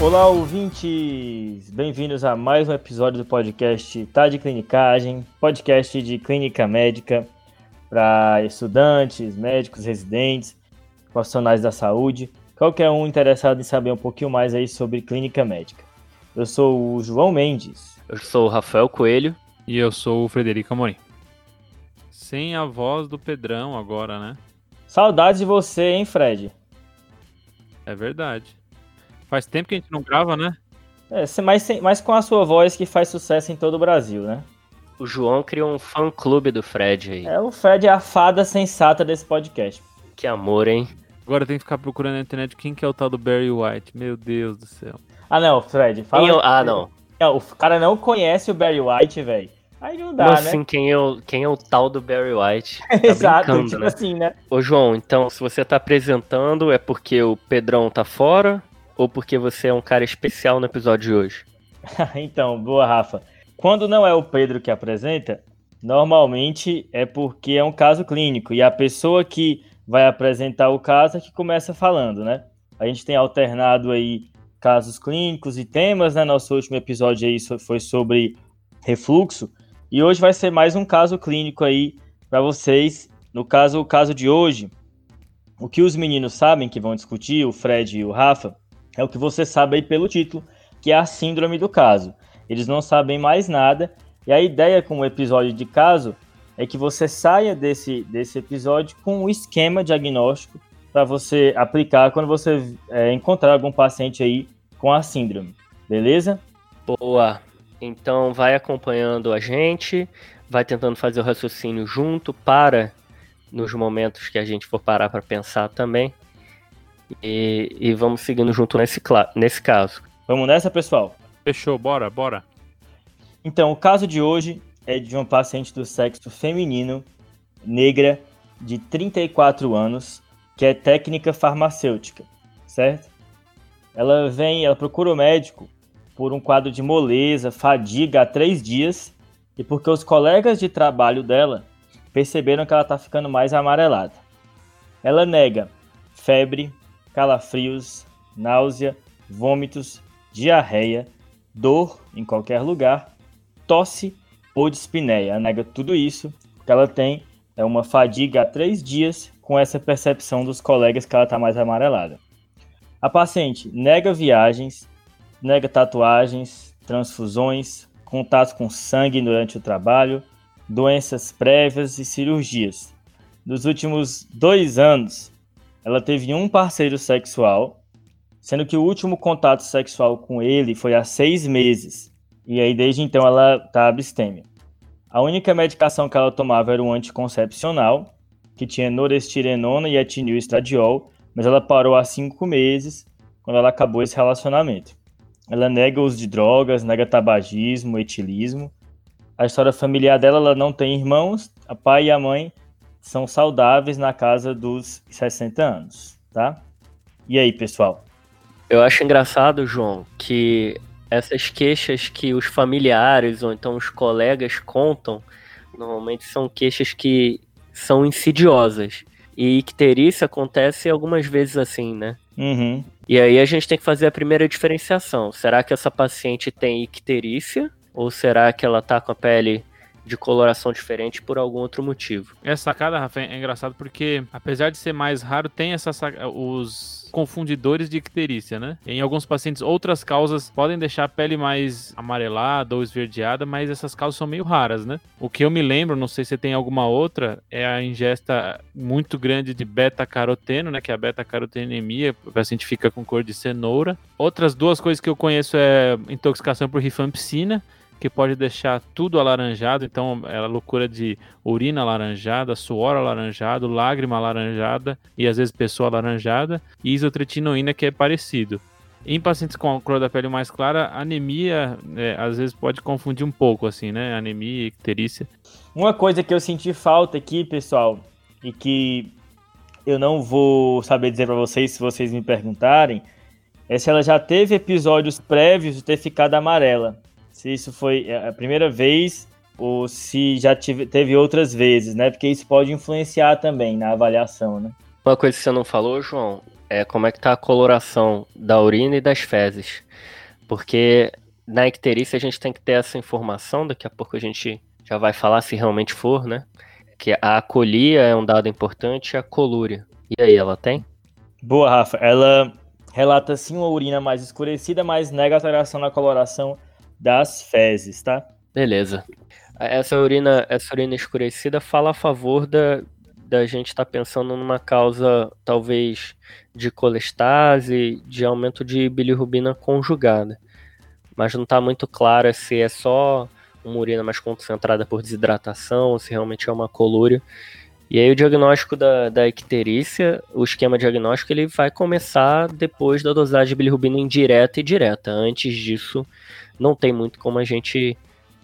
Olá, ouvintes! Bem-vindos a mais um episódio do podcast Tá de Clinicagem, podcast de clínica médica para estudantes, médicos, residentes, profissionais da saúde, qualquer um interessado em saber um pouquinho mais aí sobre clínica médica. Eu sou o João Mendes. Eu sou o Rafael Coelho. E eu sou o Frederico Amorim. Sem a voz do Pedrão agora, né? Saudades de você, hein, Fred? É verdade. Faz tempo que a gente não grava, né? É, mas, mas com a sua voz que faz sucesso em todo o Brasil, né? O João criou um fã-clube do Fred aí. É, o Fred é a fada sensata desse podcast. Que amor, hein? Agora tem que ficar procurando na internet quem que é o tal do Barry White. Meu Deus do céu. Ah, não, Fred. Fala eu... Ah, não. não. O cara não conhece o Barry White, velho. Aí não dá, Como né? assim, quem é, o, quem é o tal do Barry White? Tá Exato, tipo né? assim, né? Ô, João, então, se você tá apresentando, é porque o Pedrão tá fora ou porque você é um cara especial no episódio de hoje? então, boa, Rafa. Quando não é o Pedro que apresenta, normalmente é porque é um caso clínico e a pessoa que vai apresentar o caso é que começa falando, né? A gente tem alternado aí casos clínicos e temas, né? Nosso último episódio aí foi sobre refluxo e hoje vai ser mais um caso clínico aí para vocês. No caso, o caso de hoje, o que os meninos sabem que vão discutir, o Fred e o Rafa, é o que você sabe aí pelo título, que é a síndrome do caso. Eles não sabem mais nada, e a ideia com o episódio de caso é que você saia desse, desse episódio com um esquema diagnóstico para você aplicar quando você é, encontrar algum paciente aí com a síndrome, beleza? Boa. Então vai acompanhando a gente, vai tentando fazer o raciocínio junto para nos momentos que a gente for parar para pensar também. E, e, vamos seguindo junto nesse, nesse caso. Vamos nessa, pessoal? Fechou, bora, bora. Então, o caso de hoje é de uma paciente do sexo feminino, negra, de 34 anos, que é técnica farmacêutica, certo? Ela vem, ela procura o médico por um quadro de moleza, fadiga há três dias e porque os colegas de trabalho dela perceberam que ela está ficando mais amarelada. Ela nega febre, calafrios, náusea, vômitos, diarreia, dor em qualquer lugar, tosse ou dispneia. Nega tudo isso porque ela tem é uma fadiga há três dias com essa percepção dos colegas que ela está mais amarelada. A paciente nega viagens, nega tatuagens, transfusões, contato com sangue durante o trabalho, doenças prévias e cirurgias. Nos últimos dois anos, ela teve um parceiro sexual, sendo que o último contato sexual com ele foi há seis meses. E aí, desde então, ela está abstêmia. A única medicação que ela tomava era um anticoncepcional, que tinha norestirenona e etinil-estradiol, mas ela parou há cinco meses, quando ela acabou esse relacionamento. Ela nega o uso de drogas, nega tabagismo, etilismo. A história familiar dela, ela não tem irmãos, a pai e a mãe são saudáveis na casa dos 60 anos, tá? E aí, pessoal? Eu acho engraçado, João, que essas queixas que os familiares ou então os colegas contam, normalmente são queixas que são insidiosas. E icterícia acontece algumas vezes assim, né? Uhum. E aí a gente tem que fazer a primeira diferenciação. Será que essa paciente tem icterícia? Ou será que ela tá com a pele de coloração diferente por algum outro motivo? Essa sacada, Rafa, é engraçado porque, apesar de ser mais raro, tem essa os confundidores de icterícia, né? Em alguns pacientes, outras causas podem deixar a pele mais amarelada ou esverdeada, mas essas causas são meio raras, né? O que eu me lembro, não sei se tem alguma outra, é a ingesta muito grande de beta-caroteno, né? Que é a beta-carotenemia, o paciente fica com cor de cenoura. Outras duas coisas que eu conheço é intoxicação por rifampicina, que pode deixar tudo alaranjado, então é a loucura de urina alaranjada, suor alaranjado, lágrima alaranjada e às vezes pessoa alaranjada, e isotretinoína que é parecido. Em pacientes com a cor da pele mais clara, anemia é, às vezes pode confundir um pouco, assim, né? Anemia e icterícia. Uma coisa que eu senti falta aqui, pessoal, e que eu não vou saber dizer para vocês se vocês me perguntarem, é se ela já teve episódios prévios de ter ficado amarela se isso foi a primeira vez ou se já tive, teve outras vezes, né? Porque isso pode influenciar também na avaliação, né? Uma coisa que você não falou, João, é como é que tá a coloração da urina e das fezes. Porque na icterícia a gente tem que ter essa informação, daqui a pouco a gente já vai falar se realmente for, né? Que a colia é um dado importante, a colúria. E aí, ela tem? Boa, Rafa. Ela relata sim uma urina mais escurecida, mas nega alteração na coloração das fezes, tá? Beleza. Essa urina, essa urina escurecida fala a favor da, da gente estar tá pensando numa causa, talvez, de colestase, de aumento de bilirrubina conjugada. Mas não está muito claro se é só uma urina mais concentrada por desidratação, ou se realmente é uma colúria. E aí o diagnóstico da, da icterícia, o esquema diagnóstico, ele vai começar depois da dosagem de bilirrubina indireta e direta. Antes disso, não tem muito como a gente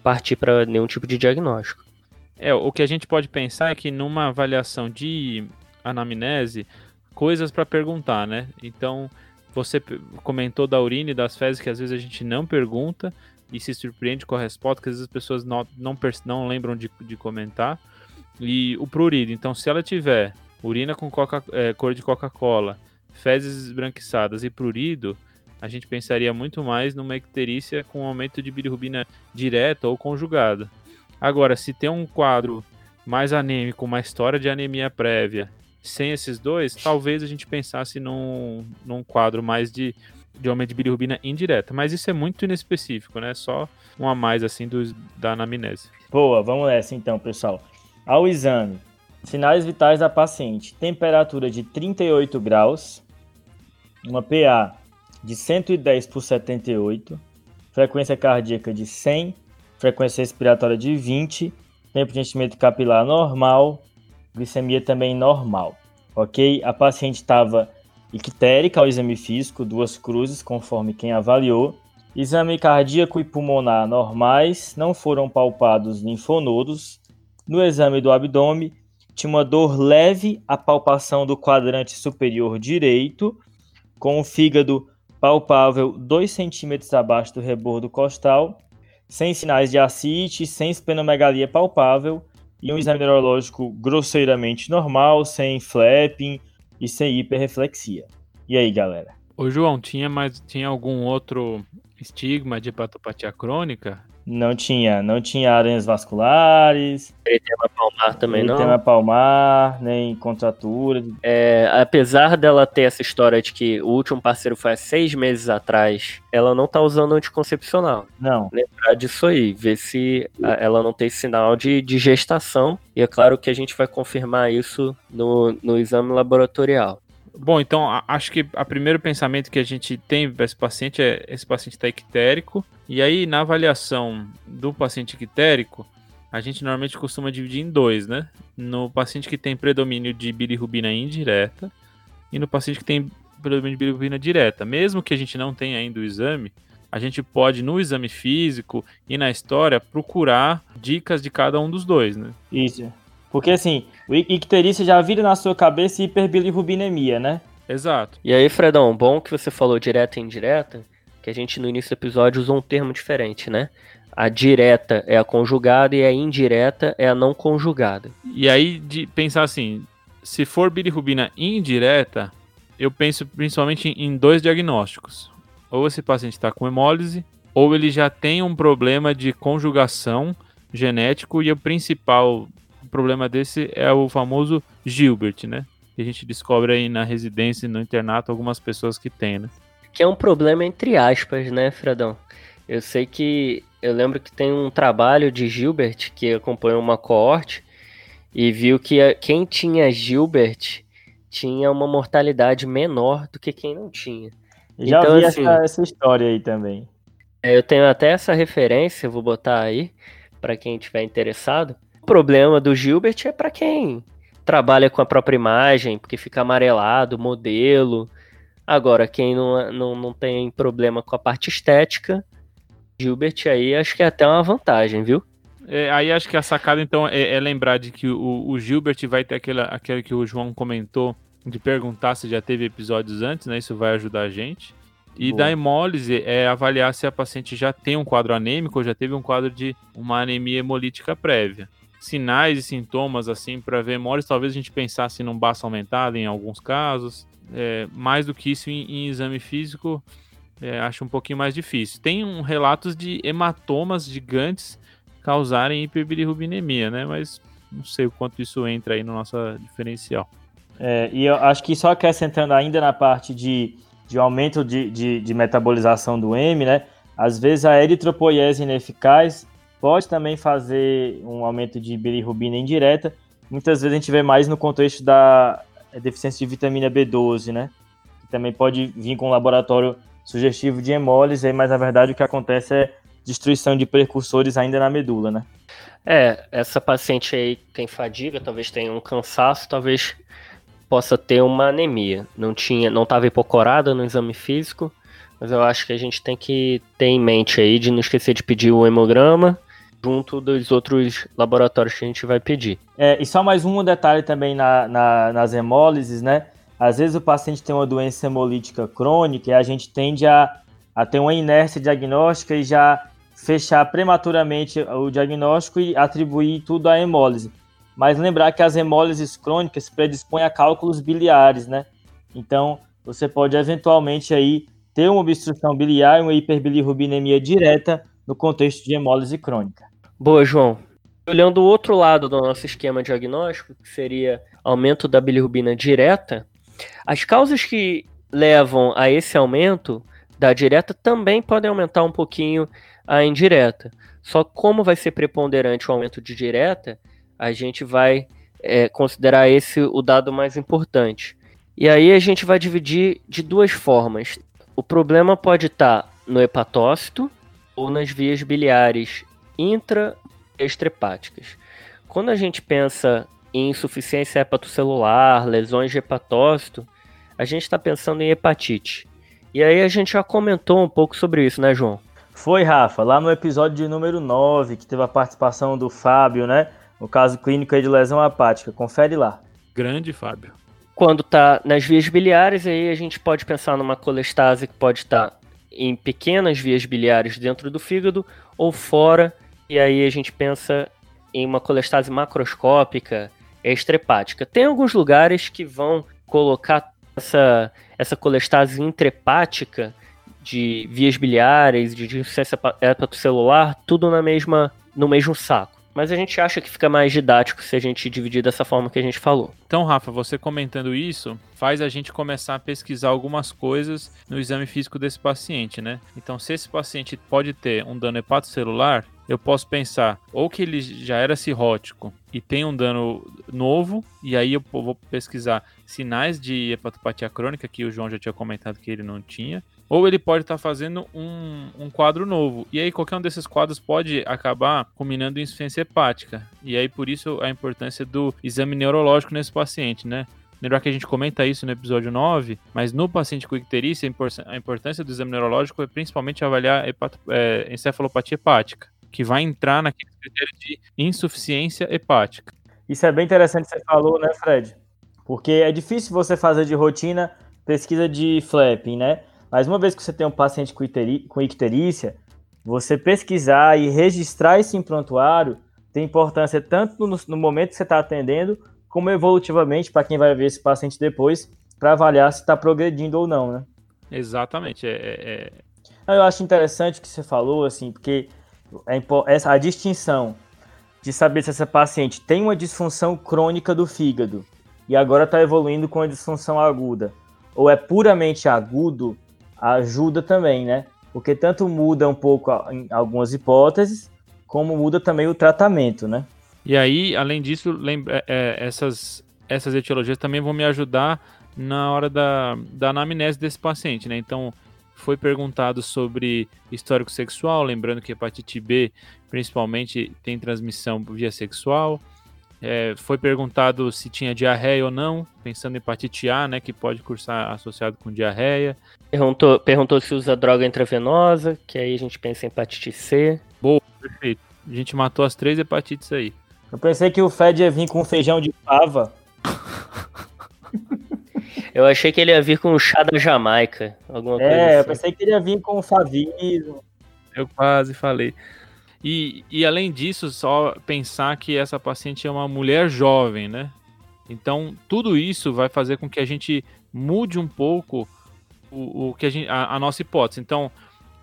partir para nenhum tipo de diagnóstico. É, o que a gente pode pensar é que numa avaliação de anamnese, coisas para perguntar, né? Então, você comentou da urina e das fezes que às vezes a gente não pergunta e se surpreende com a resposta, que às vezes as pessoas não, não, não lembram de, de comentar. E o prurido, então se ela tiver urina com coca, é, cor de Coca-Cola, fezes esbranquiçadas e prurido, a gente pensaria muito mais numa icterícia com aumento de bilirrubina direta ou conjugada. Agora, se tem um quadro mais anêmico, uma história de anemia prévia, sem esses dois, talvez a gente pensasse num, num quadro mais de, de aumento de bilirrubina indireta. Mas isso é muito inespecífico, né? Só um a mais, assim, do, da anamnese. Boa, vamos nessa então, pessoal. Ao exame, sinais vitais da paciente: temperatura de 38 graus, uma PA de 110 por 78, frequência cardíaca de 100 frequência respiratória de 20, tempo de enchimento capilar normal, glicemia também normal, ok? A paciente estava ictérica ao exame físico, duas cruzes, conforme quem avaliou. Exame cardíaco e pulmonar normais, não foram palpados linfonodos. No exame do abdômen, tinha uma dor leve, a palpação do quadrante superior direito, com o fígado palpável 2 centímetros abaixo do rebordo costal sem sinais de ascite, sem esplenomegalia palpável e um exame neurológico grosseiramente normal, sem flapping e sem hiperreflexia. E aí, galera? Ô, João, tinha mais tinha algum outro estigma de hepatopatia crônica não tinha, não tinha aranhas vasculares. Eritema palmar também não. Eritema palmar, nem contratura. É, apesar dela ter essa história de que o último parceiro foi há seis meses atrás, ela não tá usando anticoncepcional. Não. Lembrar disso aí, ver se ela não tem sinal de, de gestação. E é claro que a gente vai confirmar isso no, no exame laboratorial. Bom, então acho que o primeiro pensamento que a gente tem para esse paciente é esse paciente está ictérico. E aí, na avaliação do paciente ictérico, a gente normalmente costuma dividir em dois, né? No paciente que tem predomínio de bilirrubina indireta e no paciente que tem predomínio de bilirrubina direta. Mesmo que a gente não tenha ainda o exame, a gente pode, no exame físico e na história, procurar dicas de cada um dos dois, né? Isso. Porque assim, o icterícia já vira na sua cabeça hiperbilirrubinemia, né? Exato. E aí, Fredão, bom que você falou direta e indireta, que a gente no início do episódio usou um termo diferente, né? A direta é a conjugada e a indireta é a não conjugada. E aí, de pensar assim, se for bilirrubina indireta, eu penso principalmente em dois diagnósticos. Ou esse paciente está com hemólise, ou ele já tem um problema de conjugação genético e o principal problema desse é o famoso Gilbert, né? Que a gente descobre aí na residência, no internato, algumas pessoas que tem, né? Que é um problema entre aspas, né, Fredão? Eu sei que. Eu lembro que tem um trabalho de Gilbert que acompanhou uma coorte e viu que quem tinha Gilbert tinha uma mortalidade menor do que quem não tinha. Já então, vi assim, essa, essa história aí também. É, eu tenho até essa referência, vou botar aí para quem tiver interessado problema do Gilbert é para quem trabalha com a própria imagem, porque fica amarelado, modelo. Agora, quem não, não, não tem problema com a parte estética, Gilbert aí acho que é até uma vantagem, viu? É, aí acho que a sacada, então, é, é lembrar de que o, o, Gilbert vai ter aquele, aquele que o João comentou, de perguntar se já teve episódios antes, né? Isso vai ajudar a gente. E Boa. da hemólise é avaliar se a paciente já tem um quadro anêmico ou já teve um quadro de uma anemia hemolítica prévia sinais e sintomas assim para ver hemólise, talvez a gente pensasse num baço aumentado em alguns casos. É, mais do que isso em, em exame físico, é, acho um pouquinho mais difícil. Tem um, relatos de hematomas gigantes causarem hiperbilirrubinemia, né? Mas não sei o quanto isso entra aí no nosso diferencial. É, e eu acho que só acrescentando ainda na parte de, de aumento de, de, de metabolização do M, né? Às vezes a eritropoiese ineficaz pode também fazer um aumento de bilirrubina indireta. Muitas vezes a gente vê mais no contexto da deficiência de vitamina B12, né? Que também pode vir com um laboratório sugestivo de hemólise, mas na verdade o que acontece é destruição de precursores ainda na medula, né? É, essa paciente aí tem fadiga, talvez tenha um cansaço, talvez possa ter uma anemia. Não tinha, não estava hipocorada no exame físico, mas eu acho que a gente tem que ter em mente aí de não esquecer de pedir o hemograma junto dos outros laboratórios que a gente vai pedir. É, e só mais um detalhe também na, na, nas hemólises, né? Às vezes o paciente tem uma doença hemolítica crônica e a gente tende a, a ter uma inércia diagnóstica e já fechar prematuramente o diagnóstico e atribuir tudo à hemólise. Mas lembrar que as hemólises crônicas predispõem a cálculos biliares, né? Então, você pode eventualmente aí ter uma obstrução biliar e uma hiperbilirrubinemia direta no contexto de hemólise crônica. Boa, João. Olhando o outro lado do nosso esquema diagnóstico, que seria aumento da bilirrubina direta, as causas que levam a esse aumento da direta também podem aumentar um pouquinho a indireta. Só como vai ser preponderante o aumento de direta, a gente vai é, considerar esse o dado mais importante. E aí a gente vai dividir de duas formas. O problema pode estar no hepatócito ou nas vias biliares intra e extrahepáticas. Quando a gente pensa em insuficiência hepatocelular, lesões de hepatócito, a gente está pensando em hepatite. E aí a gente já comentou um pouco sobre isso, né, João? Foi, Rafa, lá no episódio de número 9, que teve a participação do Fábio, né? No caso clínico de lesão hepática. Confere lá. Grande, Fábio. Quando está nas vias biliares, aí a gente pode pensar numa colestase que pode estar tá em pequenas vias biliares dentro do fígado ou fora, e aí a gente pensa em uma colestase macroscópica extrahepática. Tem alguns lugares que vão colocar essa, essa colestase intrahepática de vias biliares, de insuficiência hepatocelular, tudo na mesma, no mesmo saco. Mas a gente acha que fica mais didático se a gente dividir dessa forma que a gente falou. Então, Rafa, você comentando isso, faz a gente começar a pesquisar algumas coisas no exame físico desse paciente, né? Então, se esse paciente pode ter um dano hepatocelular, eu posso pensar ou que ele já era cirrótico e tem um dano novo, e aí eu vou pesquisar sinais de hepatopatia crônica, que o João já tinha comentado que ele não tinha, ou ele pode estar tá fazendo um, um quadro novo. E aí qualquer um desses quadros pode acabar culminando em insuficiência hepática. E aí por isso a importância do exame neurológico nesse paciente, né? Lembrar que a gente comenta isso no episódio 9, mas no paciente com icterícia, a importância do exame neurológico é principalmente avaliar hepato, é, encefalopatia hepática, que vai entrar naquele critério de insuficiência hepática. Isso é bem interessante que você falou, né, Fred? Porque é difícil você fazer de rotina pesquisa de flapping, né? Mas uma vez que você tem um paciente com icterícia, você pesquisar e registrar esse em prontuário tem importância tanto no, no momento que você está atendendo, como evolutivamente para quem vai ver esse paciente depois, para avaliar se está progredindo ou não, né? Exatamente. É, é, é... Eu acho interessante o que você falou, assim, porque é essa, a distinção de saber se essa paciente tem uma disfunção crônica do fígado e agora está evoluindo com a disfunção aguda, ou é puramente agudo, ajuda também, né? Porque tanto muda um pouco em algumas hipóteses, como muda também o tratamento, né? E aí, além disso, lembra, é, é, essas, essas etiologias também vão me ajudar na hora da, da anamnese desse paciente, né? Então, foi perguntado sobre histórico sexual, lembrando que hepatite B, principalmente, tem transmissão via sexual. É, foi perguntado se tinha diarreia ou não, pensando em hepatite A, né, que pode cursar associado com diarreia. Perguntou, perguntou se usa droga intravenosa, que aí a gente pensa em hepatite C. Boa, perfeito. A gente matou as três hepatites aí. Eu pensei que o Fed ia vir com feijão de fava. eu achei que ele ia vir com chá da Jamaica. Alguma é, coisa assim. eu pensei que ele ia vir com favismo. Eu quase falei. E, e além disso, só pensar que essa paciente é uma mulher jovem, né? Então, tudo isso vai fazer com que a gente mude um pouco o, o que a, gente, a, a nossa hipótese. Então,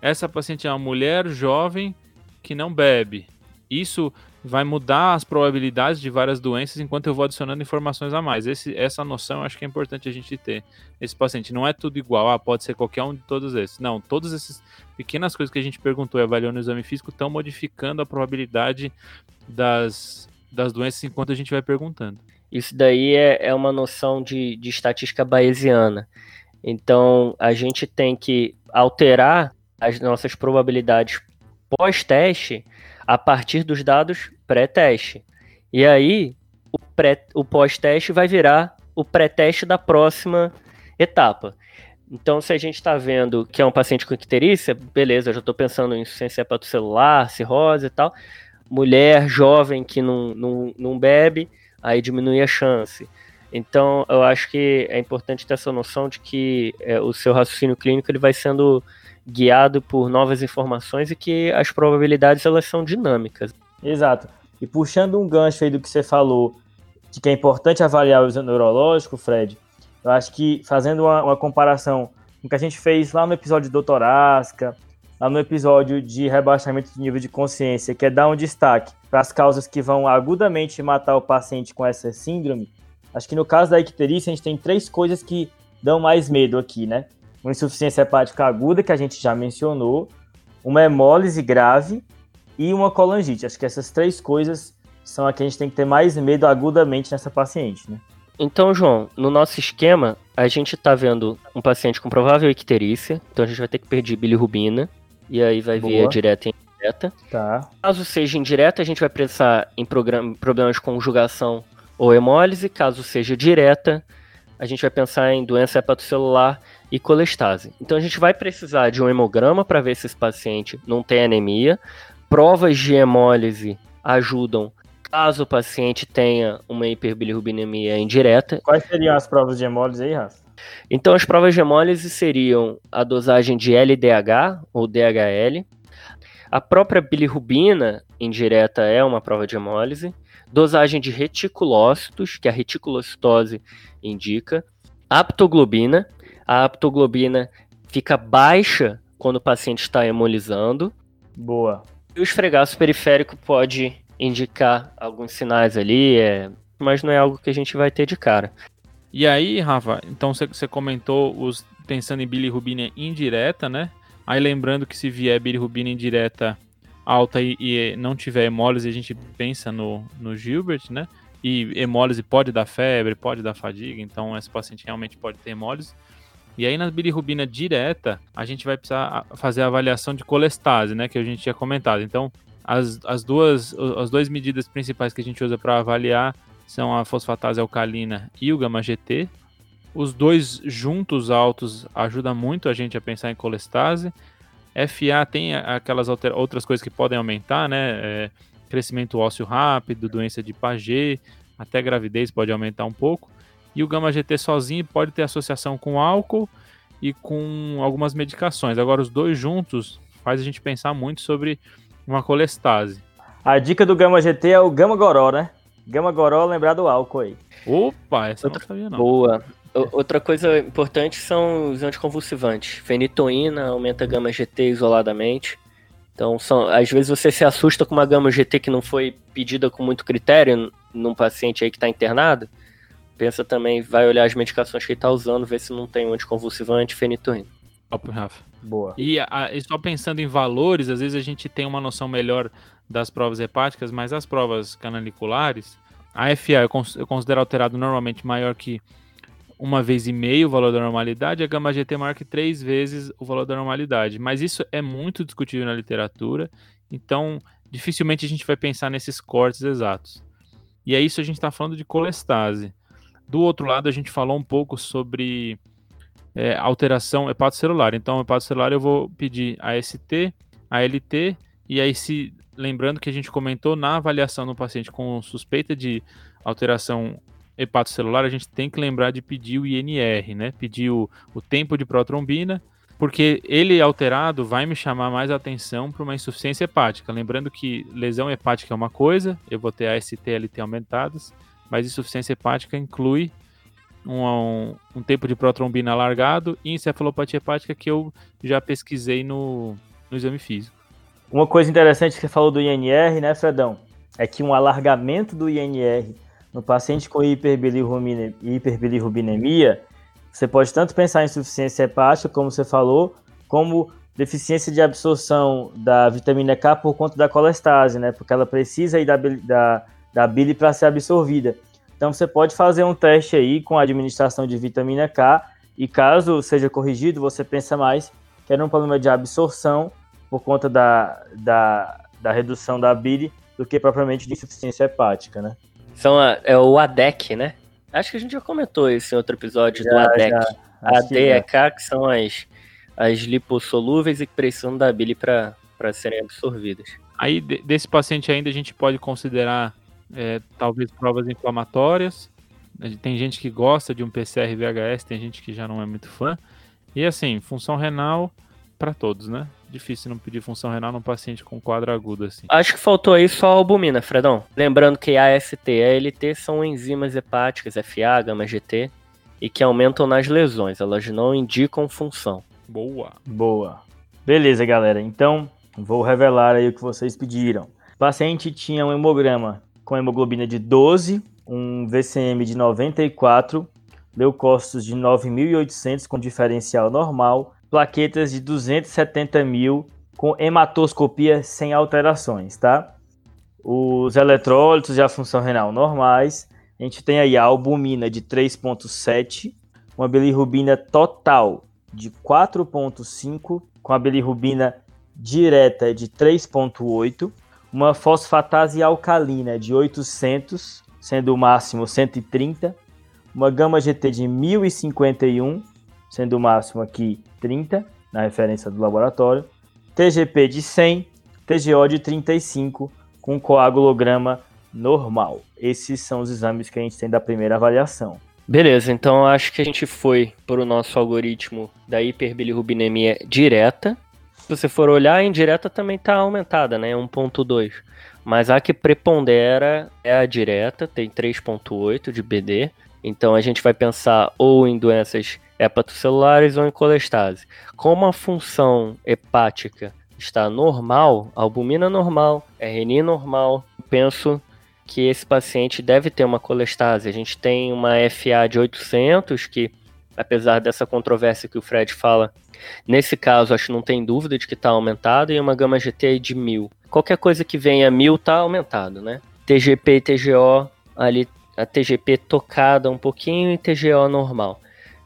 essa paciente é uma mulher jovem que não bebe. Isso vai mudar as probabilidades de várias doenças enquanto eu vou adicionando informações a mais. Esse, essa noção eu acho que é importante a gente ter. Esse paciente não é tudo igual, ah, pode ser qualquer um de todos esses. Não, todas essas pequenas coisas que a gente perguntou e avaliou no exame físico estão modificando a probabilidade das, das doenças enquanto a gente vai perguntando. Isso daí é, é uma noção de, de estatística bayesiana. Então, a gente tem que alterar as nossas probabilidades pós-teste a partir dos dados pré-teste. E aí, o, pré, o pós-teste vai virar o pré-teste da próxima etapa. Então, se a gente está vendo que é um paciente com icterícia, beleza, eu já estou pensando em insuficiência hepatocelular, cirrose e tal. Mulher jovem que não, não, não bebe, aí diminui a chance. Então, eu acho que é importante ter essa noção de que é, o seu raciocínio clínico ele vai sendo guiado por novas informações e que as probabilidades elas são dinâmicas. Exato. E puxando um gancho aí do que você falou, de que é importante avaliar o exame neurológico, Fred, eu acho que fazendo uma, uma comparação com o que a gente fez lá no episódio do Torácica, lá no episódio de rebaixamento de nível de consciência, que é dar um destaque para as causas que vão agudamente matar o paciente com essa síndrome, acho que no caso da icterícia a gente tem três coisas que dão mais medo aqui, né? Uma insuficiência hepática aguda, que a gente já mencionou, uma hemólise grave e uma colangite. Acho que essas três coisas são a que a gente tem que ter mais medo agudamente nessa paciente, né? Então, João, no nosso esquema, a gente está vendo um paciente com provável icterícia, então a gente vai ter que perder bilirrubina, e aí vai Boa. vir a direta e indireta. Tá. Caso seja indireta, a gente vai pensar em problemas de conjugação ou hemólise. Caso seja direta, a gente vai pensar em doença hepatocelular e colestase. Então a gente vai precisar de um hemograma para ver se esse paciente não tem anemia. Provas de hemólise ajudam caso o paciente tenha uma hiperbilirrubinemia indireta. Quais seriam as provas de hemólise aí, Rafa? Então as provas de hemólise seriam a dosagem de LDH ou DHL. A própria bilirrubina indireta é uma prova de hemólise. Dosagem de reticulócitos, que a reticulocitose indica. Aptoglobina, a aptoglobina fica baixa quando o paciente está hemolizando. Boa. E o esfregaço periférico pode indicar alguns sinais ali, é... mas não é algo que a gente vai ter de cara. E aí, Rafa, então você comentou os pensando em bilirrubina indireta, né? Aí lembrando que se vier bilirrubina indireta alta e, e não tiver hemólise, a gente pensa no, no Gilbert, né? E hemólise pode dar febre, pode dar fadiga, então esse paciente realmente pode ter hemólise. E aí na bilirrubina direta, a gente vai precisar fazer a avaliação de colestase, né, que a gente tinha comentado. Então, as, as duas as duas medidas principais que a gente usa para avaliar são a fosfatase alcalina e o gama GT. Os dois juntos altos ajudam muito a gente a pensar em colestase. FA tem aquelas outras coisas que podem aumentar, né? É, crescimento ósseo rápido, doença de Paget, até gravidez pode aumentar um pouco. E o gama GT sozinho pode ter associação com álcool e com algumas medicações. Agora, os dois juntos faz a gente pensar muito sobre uma colestase. A dica do gama GT é o gama goró, né? Gama goró, lembrar do álcool aí. Opa, essa Outra... eu não sabia não. Boa. Outra coisa importante são os anticonvulsivantes. Fenitoína aumenta a gama GT isoladamente. Então, são, às vezes você se assusta com uma gama GT que não foi pedida com muito critério num paciente aí que está internado pensa também, vai olhar as medicações que ele está usando, ver se não tem um anticonvulsivante, fenitoína. Top, Rafa. Boa. E, a, e, só pensando em valores, às vezes a gente tem uma noção melhor das provas hepáticas, mas as provas canaliculares, a FA eu, cons eu considero alterado normalmente maior que uma vez e meio o valor da normalidade, a gama GT maior que três vezes o valor da normalidade. Mas isso é muito discutido na literatura, então dificilmente a gente vai pensar nesses cortes exatos. E é isso a gente está falando de colestase. Do outro lado, a gente falou um pouco sobre é, alteração hepatocelular. Então, hepatocelular eu vou pedir a ST, a LT, e aí se lembrando que a gente comentou na avaliação no paciente com suspeita de alteração hepatocelular, a gente tem que lembrar de pedir o INR, né? Pedir o, o tempo de protrombina, porque ele alterado vai me chamar mais atenção para uma insuficiência hepática. Lembrando que lesão hepática é uma coisa, eu vou ter a ST e LT aumentadas, mas insuficiência hepática inclui um, um, um tempo de protrombina alargado e encefalopatia hepática que eu já pesquisei no, no exame físico. Uma coisa interessante que você falou do INR, né, Fredão? É que um alargamento do INR no paciente com hiperbilirrubinemia, você pode tanto pensar em insuficiência hepática, como você falou, como deficiência de absorção da vitamina K por conta da colestase, né? Porque ela precisa aí da, da, da bile para ser absorvida. Então você pode fazer um teste aí com a administração de vitamina K e caso seja corrigido, você pensa mais que era um problema de absorção por conta da, da, da redução da bile do que propriamente de insuficiência hepática, né? São a, é o ADEC, né? Acho que a gente já comentou isso em outro episódio já, do ADEC. AD e K, que são as, as lipossolúveis e que precisam da bile para serem absorvidas. Aí, desse paciente ainda, a gente pode considerar é, talvez provas inflamatórias. Tem gente que gosta de um PCR VHS, tem gente que já não é muito fã. E assim, função renal para todos, né? Difícil não pedir função renal num paciente com quadro agudo assim. Acho que faltou aí só a albumina, Fredão. Lembrando que AST e ALT são enzimas hepáticas, FA, gama GT, e que aumentam nas lesões, elas não indicam função. Boa. Boa. Beleza, galera. Então, vou revelar aí o que vocês pediram. O paciente tinha um hemograma com hemoglobina de 12, um VCM de 94, leucócitos de 9.800 com diferencial normal, plaquetas de 270 mil com hematoscopia sem alterações, tá? Os eletrólitos e a função renal normais. A gente tem aí a albumina de 3.7, uma bilirrubina total de 4.5, com a bilirrubina direta de 3.8, uma fosfatase alcalina de 800, sendo o máximo 130, uma gama GT de 1051, sendo o máximo aqui 30, na referência do laboratório, TGP de 100, TGO de 35, com coagulograma normal. Esses são os exames que a gente tem da primeira avaliação. Beleza, então acho que a gente foi para o nosso algoritmo da hiperbilirrubinemia direta, se você for olhar, a indireta também está aumentada, né? 1.2. Mas a que prepondera é a direta, tem 3.8 de BD. Então a gente vai pensar ou em doenças hepatocelulares ou em colestase. Como a função hepática está normal, albumina normal, RNI normal, penso que esse paciente deve ter uma colestase. A gente tem uma FA de 800 que apesar dessa controvérsia que o Fred fala, nesse caso acho que não tem dúvida de que está aumentado, e uma gama GT de 1000. Qualquer coisa que venha 1000 está aumentado, né? TGP e TGO, ali a TGP tocada um pouquinho e TGO normal.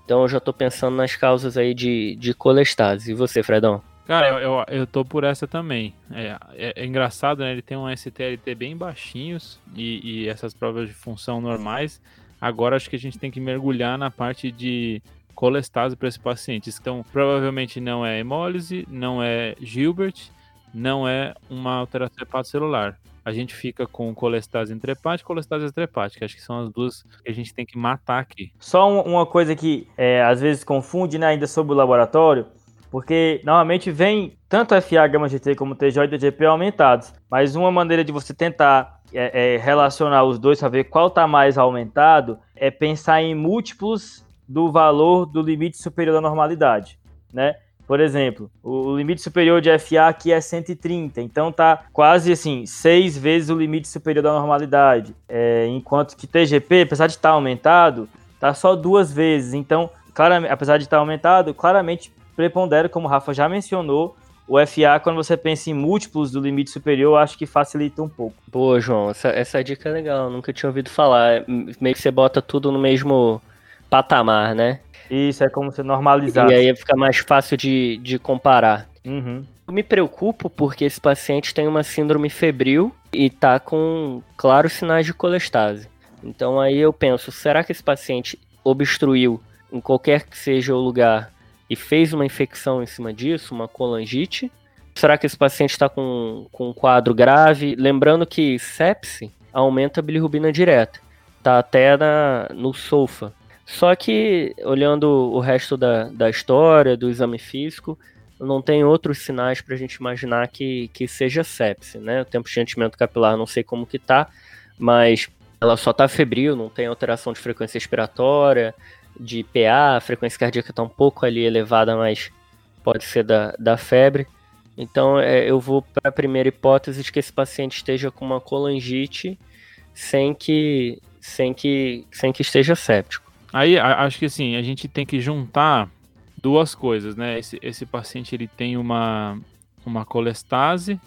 Então eu já estou pensando nas causas aí de, de colestase. E você, Fredão? Cara, eu, eu, eu tô por essa também. É, é, é, engraçado, né? Ele tem um STLT bem baixinhos e, e essas provas de função normais. Agora acho que a gente tem que mergulhar na parte de colestase para esse paciente. Então, provavelmente não é hemólise, não é Gilbert, não é uma alteração hepatocelular. A gente fica com colestase intrahepática e colestase extrahepática. Acho que são as duas que a gente tem que matar aqui. Só uma coisa que é, às vezes confunde né, ainda sobre o laboratório, porque normalmente vem tanto FA, gama GT como TJ e TGP aumentados. Mas uma maneira de você tentar é, é, relacionar os dois para ver qual está mais aumentado é pensar em múltiplos do valor do limite superior da normalidade, né? Por exemplo, o limite superior de FA aqui é 130, então tá quase assim, seis vezes o limite superior da normalidade. É, enquanto que TGP, apesar de estar tá aumentado, tá só duas vezes. Então, claramente, apesar de estar tá aumentado, claramente prepondera, como o Rafa já mencionou, o FA, quando você pensa em múltiplos do limite superior, acho que facilita um pouco. Boa, João, essa, essa dica é legal, nunca tinha ouvido falar. Meio que você bota tudo no mesmo patamar, né? Isso, é como se normalizar. E aí fica mais fácil de, de comparar. Uhum. Eu me preocupo porque esse paciente tem uma síndrome febril e tá com claros sinais de colestase. Então aí eu penso, será que esse paciente obstruiu em qualquer que seja o lugar e fez uma infecção em cima disso, uma colangite? Será que esse paciente está com, com um quadro grave? Lembrando que sepse aumenta a bilirrubina direta, tá até na, no SOFA. Só que, olhando o resto da, da história, do exame físico, não tem outros sinais para a gente imaginar que, que seja sepse, né? O tempo de enchimento capilar não sei como que tá, mas ela só está febril, não tem alteração de frequência respiratória, de PA, a frequência cardíaca está um pouco ali elevada, mas pode ser da, da febre. Então é, eu vou para a primeira hipótese de que esse paciente esteja com uma colangite sem que, sem que, sem que esteja séptico. Aí acho que assim, a gente tem que juntar duas coisas, né? Esse, esse paciente ele tem uma, uma colestase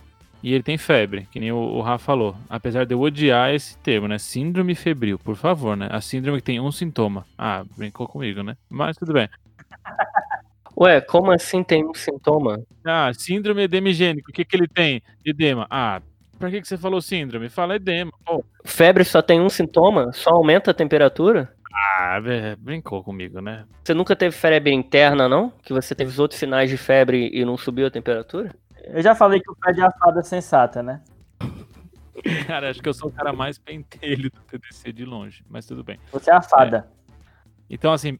e ele tem febre, que nem o, o Rafa falou. Apesar de eu odiar esse termo, né? Síndrome febril, por favor, né? A síndrome que tem um sintoma. Ah, brincou comigo, né? Mas tudo bem. Ué, como assim tem um sintoma? Ah, síndrome edemigênico. O que, que ele tem? Edema. Ah, pra que, que você falou síndrome? Fala edema. Pô. Febre só tem um sintoma? Só aumenta a temperatura? Ah, brincou comigo, né? Você nunca teve febre interna, não? Que você teve os outros sinais de febre e não subiu a temperatura? Eu já falei que o pé de assada é sensata, né? Cara, acho que eu sou o cara mais pentelho do TDC de longe, mas tudo bem. Você é a fada. É. Então, assim,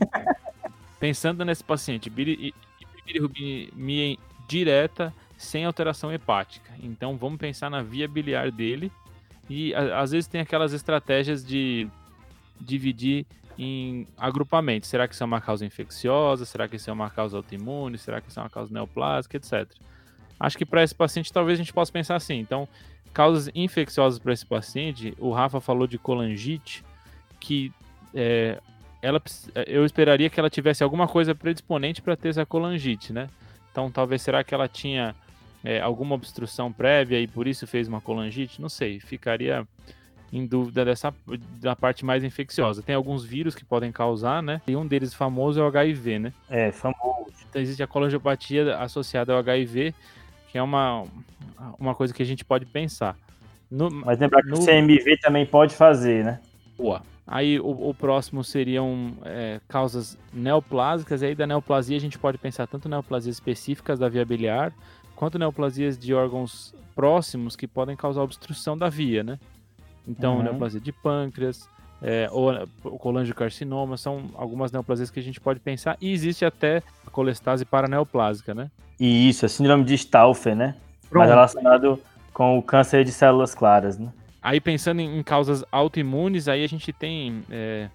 pensando nesse paciente, bilirrubinemia direta sem alteração hepática. Então, vamos pensar na via biliar dele e às vezes tem aquelas estratégias de dividir em agrupamentos. Será que isso é uma causa infecciosa? Será que isso é uma causa autoimune? Será que isso é uma causa neoplásica, etc. Acho que para esse paciente talvez a gente possa pensar assim. Então, causas infecciosas para esse paciente, o Rafa falou de colangite, que é, ela, eu esperaria que ela tivesse alguma coisa predisponente para ter essa colangite, né? Então, talvez será que ela tinha é, alguma obstrução prévia e por isso fez uma colangite? Não sei, ficaria em dúvida dessa da parte mais infecciosa. Tem alguns vírus que podem causar, né? E um deles famoso é o HIV, né? É, famoso. Então existe a colangiopatia associada ao HIV, que é uma, uma coisa que a gente pode pensar. No, Mas lembrar no... que o CMV também pode fazer, né? Boa. Aí o, o próximo seriam é, causas neoplásicas, e aí da neoplasia a gente pode pensar tanto neoplasias específicas da via biliar, quanto neoplasias de órgãos próximos que podem causar obstrução da via, né? Então, uhum. neoplasia de pâncreas, é, ou colangiocarcinoma, são algumas neoplasias que a gente pode pensar. E existe até a colestase paraneoplásica, né? E isso, a síndrome de Stauffer, né? Pronto. Mais relacionado com o câncer de células claras, né? Aí pensando em, em causas autoimunes, aí a gente tem... É,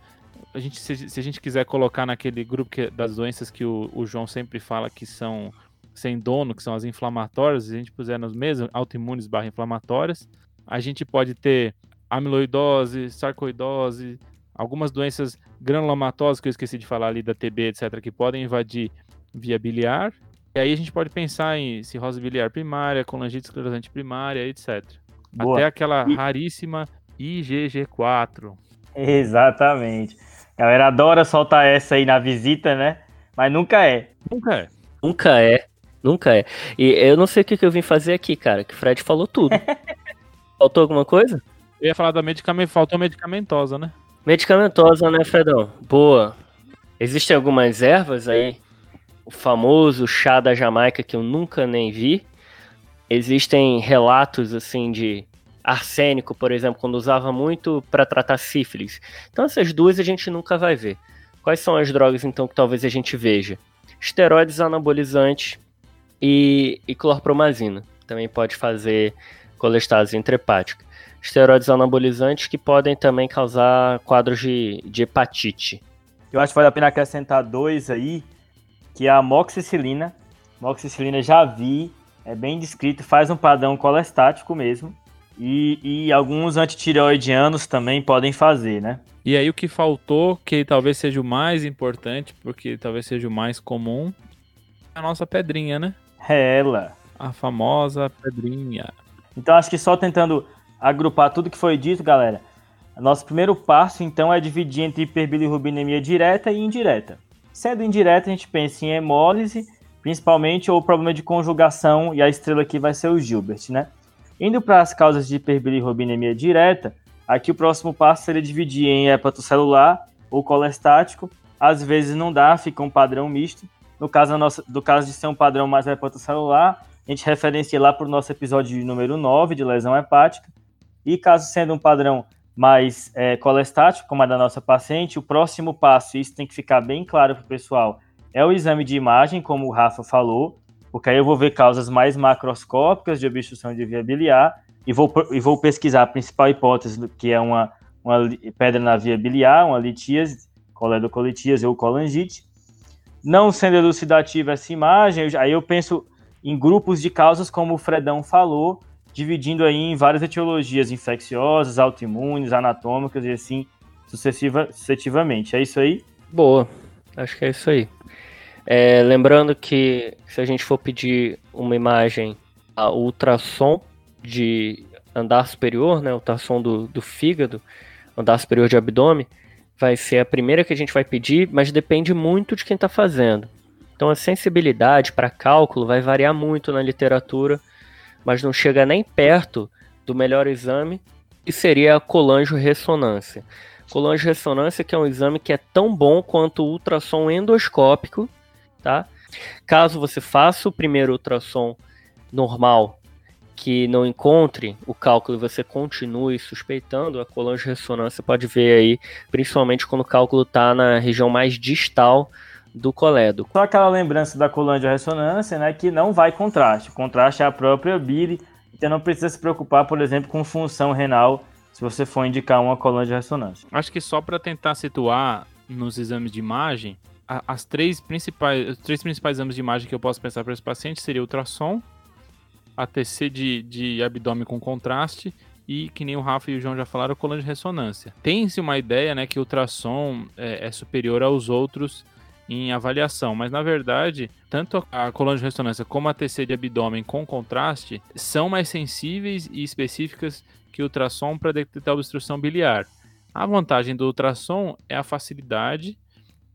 a gente, se, se, a gente quiser colocar naquele grupo que, das doenças que o, o João sempre fala que são sem dono, que são as inflamatórias, se a gente puser nos mesmos, autoimunes barra inflamatórias, a gente pode ter amiloidose, sarcoidose, algumas doenças granulomatosas que eu esqueci de falar ali da TB, etc, que podem invadir via biliar. E aí a gente pode pensar em cirrose biliar primária, colangite esclerosante primária, etc. Boa. Até aquela e... raríssima IgG4. Exatamente. A galera adora soltar essa aí na visita, né? Mas nunca é. Nunca é. Nunca é. Nunca é. E eu não sei o que, eu vim fazer aqui, cara, que o Fred falou tudo. Faltou alguma coisa? Eu ia falar da medicamento, faltou medicamentosa, né? Medicamentosa, né, Fredão? Boa. Existem algumas ervas aí, o famoso chá da Jamaica que eu nunca nem vi. Existem relatos assim de arsênico, por exemplo, quando usava muito para tratar sífilis. Então essas duas a gente nunca vai ver. Quais são as drogas então que talvez a gente veja? Esteroides anabolizantes e, e clorpromazina. Também pode fazer colestase intrahepática esteroides anabolizantes que podem também causar quadros de, de hepatite. Eu acho que vale a pena acrescentar dois aí, que é a moxicilina. Moxicilina já vi, é bem descrito, faz um padrão colestático mesmo. E, e alguns antitireoidianos também podem fazer, né? E aí o que faltou, que talvez seja o mais importante, porque talvez seja o mais comum, é a nossa pedrinha, né? É ela. A famosa pedrinha. Então acho que só tentando agrupar tudo que foi dito, galera, nosso primeiro passo, então, é dividir entre hiperbilirrubinemia direta e indireta. Sendo indireta, a gente pensa em hemólise, principalmente, ou problema de conjugação, e a estrela aqui vai ser o Gilbert, né? Indo para as causas de hiperbilirrubinemia direta, aqui o próximo passo seria dividir em hepatocelular ou colestático. Às vezes não dá, fica um padrão misto. No caso, nossa, do caso de ser um padrão mais hepatocelular, a gente referencia lá para o nosso episódio número 9 de lesão hepática. E caso sendo um padrão mais é, colestático, como a da nossa paciente, o próximo passo, isso tem que ficar bem claro para o pessoal, é o exame de imagem, como o Rafa falou, porque aí eu vou ver causas mais macroscópicas de obstrução de via biliar, e vou, e vou pesquisar a principal hipótese, que é uma, uma pedra na via biliar, uma litíase, coledocolitíase ou colangite. Não sendo elucidativa essa imagem, aí eu penso em grupos de causas, como o Fredão falou, dividindo aí em várias etiologias infecciosas, autoimunes, anatômicas e assim sucessiva, sucessivamente. É isso aí? Boa, acho que é isso aí. É, lembrando que se a gente for pedir uma imagem a ultrassom de andar superior, né, ultrassom do, do fígado, andar superior de abdômen, vai ser a primeira que a gente vai pedir, mas depende muito de quem está fazendo. Então a sensibilidade para cálculo vai variar muito na literatura, mas não chega nem perto do melhor exame, que seria a colangio-ressonância. Colangio-ressonância que é um exame que é tão bom quanto o ultrassom endoscópico, tá? Caso você faça o primeiro ultrassom normal que não encontre o cálculo e você continue suspeitando, a colangio-ressonância pode ver aí, principalmente quando o cálculo está na região mais distal do colédo. Só aquela lembrança da colangio-ressonância, né, que não vai contraste. O contraste é a própria bile, então não precisa se preocupar, por exemplo, com função renal se você for indicar uma colangio-ressonância. Acho que só para tentar situar nos exames de imagem, as três principais, os três principais exames de imagem que eu posso pensar para esse paciente seria ultrassom, ATC de, de abdômen com contraste e, que nem o Rafa e o João já falaram, coluna de ressonância. Tem-se uma ideia né, que o ultrassom é, é, superior aos outros em avaliação, mas na verdade, tanto a coluna de ressonância como a ATC de abdômen com contraste são mais sensíveis e específicas que o ultrassom para detectar obstrução biliar. A vantagem do ultrassom é a facilidade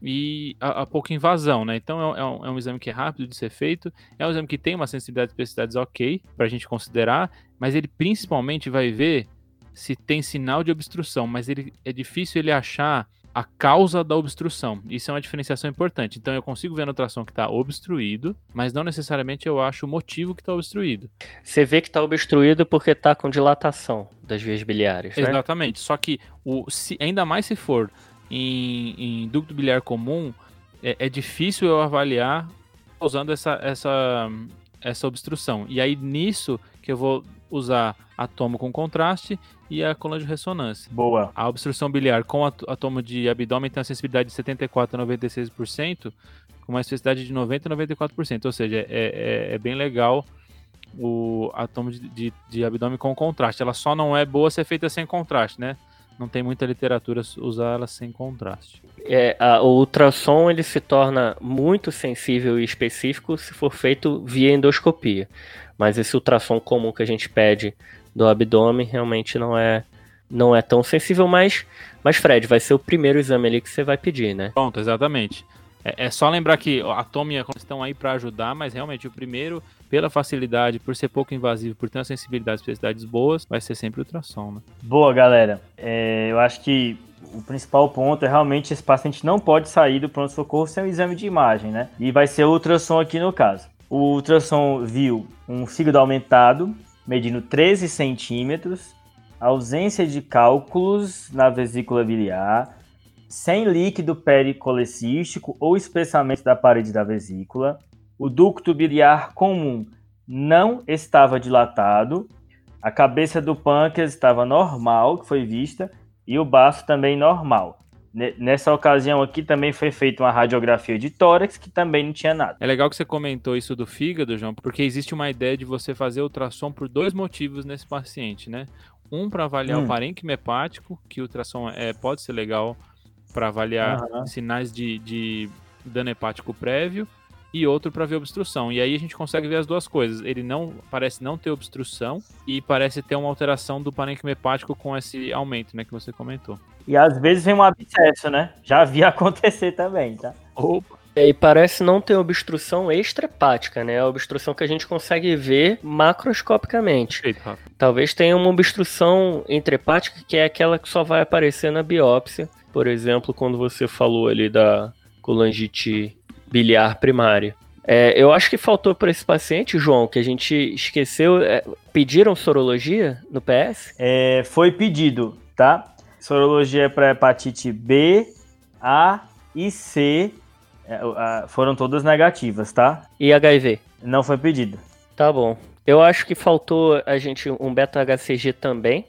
e a, a, pouca invasão, né? Então é, é, um, é, um, exame que é rápido de ser feito, é um exame que tem uma sensibilidade e especificidades ok para a gente considerar, mas ele principalmente vai ver se tem sinal de obstrução, mas ele é difícil ele achar a causa da obstrução. Isso é uma diferenciação importante. Então eu consigo ver no ultrassom que está obstruído, mas não necessariamente eu acho o motivo que está obstruído. Você vê que está obstruído porque está com dilatação das vias biliares. Né? Exatamente. Só que o, se, ainda mais se for em, em ducto biliar comum, é, é, difícil eu avaliar usando essa, essa, essa obstrução. E aí nisso que eu vou usar atomo com contraste e a coluna de ressonância. Boa. A obstrução biliar com atomo de abdômen tem uma sensibilidade de 74 a 96%, com uma especificidade de 90 a 94%. Ou seja, é, é, é bem legal o atomo de, de, de abdômen com contraste. Ela só não é boa ser feita sem contraste, né? Não tem muita literatura usar ela sem contraste. É, a, o ultrassom ele se torna muito sensível e específico se for feito via endoscopia. Mas esse ultrassom comum que a gente pede do abdômen realmente não é não é tão sensível, mas, mas Fred, vai ser o primeiro exame ali que você vai pedir, né? Pronto, exatamente. É, é só lembrar que a Tom e a estão aí para ajudar, mas realmente o primeiro, pela facilidade, por ser pouco invasivo, por ter uma sensibilidade e especificidades boas, vai ser sempre ultrassom, né? Boa, galera. É, eu acho que o principal ponto é realmente esse paciente não pode sair do pronto-socorro sem um exame de imagem, né? E vai ser o ultrassom aqui no caso. O ultrassom viu um fígado aumentado, medindo 13 centímetros, ausência de cálculos na vesícula biliar, sem líquido pericolecístico ou espessamento da parede da vesícula. O ducto biliar comum não estava dilatado. A cabeça do pâncreas estava normal, que foi vista, e o baço também normal. Nessa ocasião aqui também foi feita uma radiografia de tórax que também não tinha nada. É legal que você comentou isso do fígado, João, porque existe uma ideia de você fazer ultrassom por dois motivos nesse paciente, né? Um para avaliar hum. o parênquima hepático, que o ultrassom é, pode ser legal para avaliar uhum. sinais de, de dano hepático prévio e outro para ver obstrução. E aí a gente consegue ver as duas coisas. Ele não parece não ter obstrução e parece ter uma alteração do parênquima hepático com esse aumento, né, que você comentou. E às vezes vem um abscesso, né? Já vi acontecer também, tá? Opa. E parece não ter obstrução extrahepática, né? A obstrução que a gente consegue ver macroscopicamente. Perfeito, Talvez tenha uma obstrução intrahepática que é aquela que só vai aparecer na biópsia por exemplo, quando você falou ali da colangite biliar primária. É, eu acho que faltou para esse paciente, João, que a gente esqueceu. É, pediram sorologia no PS? É, foi pedido, tá? Sorologia para hepatite B, A e C é, foram todas negativas, tá? E HIV? Não foi pedido. Tá bom. Eu acho que faltou a gente um beta-HCG também,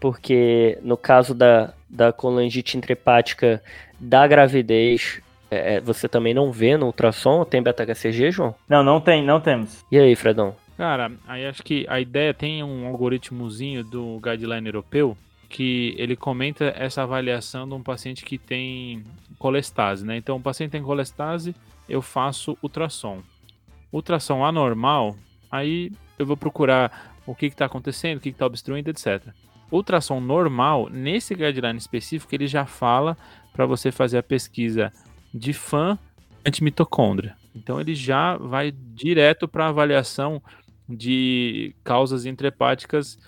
porque no caso da, da colangite intrahepática da gravidez, é, é, você também não vê no ultrassom? Tem beta-HCG, João? Não, não tem, não temos. E aí, Fredão? Cara, aí acho que a ideia tem um algoritmozinho do guideline europeu que ele comenta essa avaliação de um paciente que tem colestase, né? Então, o paciente tem colestase, eu faço ultrassom. Ultrassom anormal, aí eu vou procurar o que está acontecendo, o que está obstruindo, etc. Ultrassom normal, nesse guideline específico, ele já fala para você fazer a pesquisa de fã antimitocôndria. Então ele já vai direto para avaliação de causas intrahepáticas,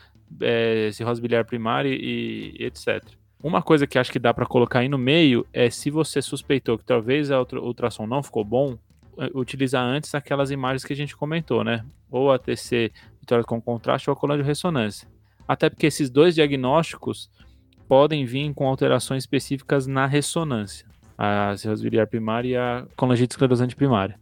é, cirrose biliar primária e, e, etc. Uma coisa que acho que dá para colocar aí no meio é se você suspeitou que talvez a ultrassom não ficou bom, é, utilizar antes aquelas imagens que a gente comentou, né? Ou a TC vitória com contraste ou a coluna de ressonância. Até porque esses dois diagnósticos podem vir com alterações específicas na ressonância a cirrose biliar primária e a colangite esclerosante primária.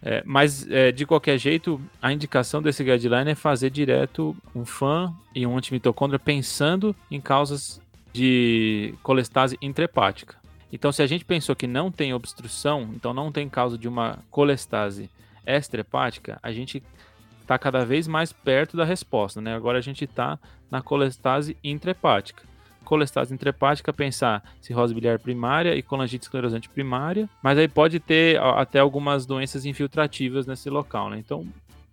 É, mas, é, de qualquer jeito, a indicação desse guideline é fazer direto um FAN e um antimitocôndria pensando em causas de colestase intrahepática. Então, se a gente pensou que não tem obstrução, então não tem causa de uma colestase extrahepática, a gente está cada vez mais perto da resposta. Né? Agora a gente está na colestase intrahepática colestase intrahepática, pensar cirrose biliar primária e colangite esclerosante primária, mas aí pode ter até algumas doenças infiltrativas nesse local, né? Então,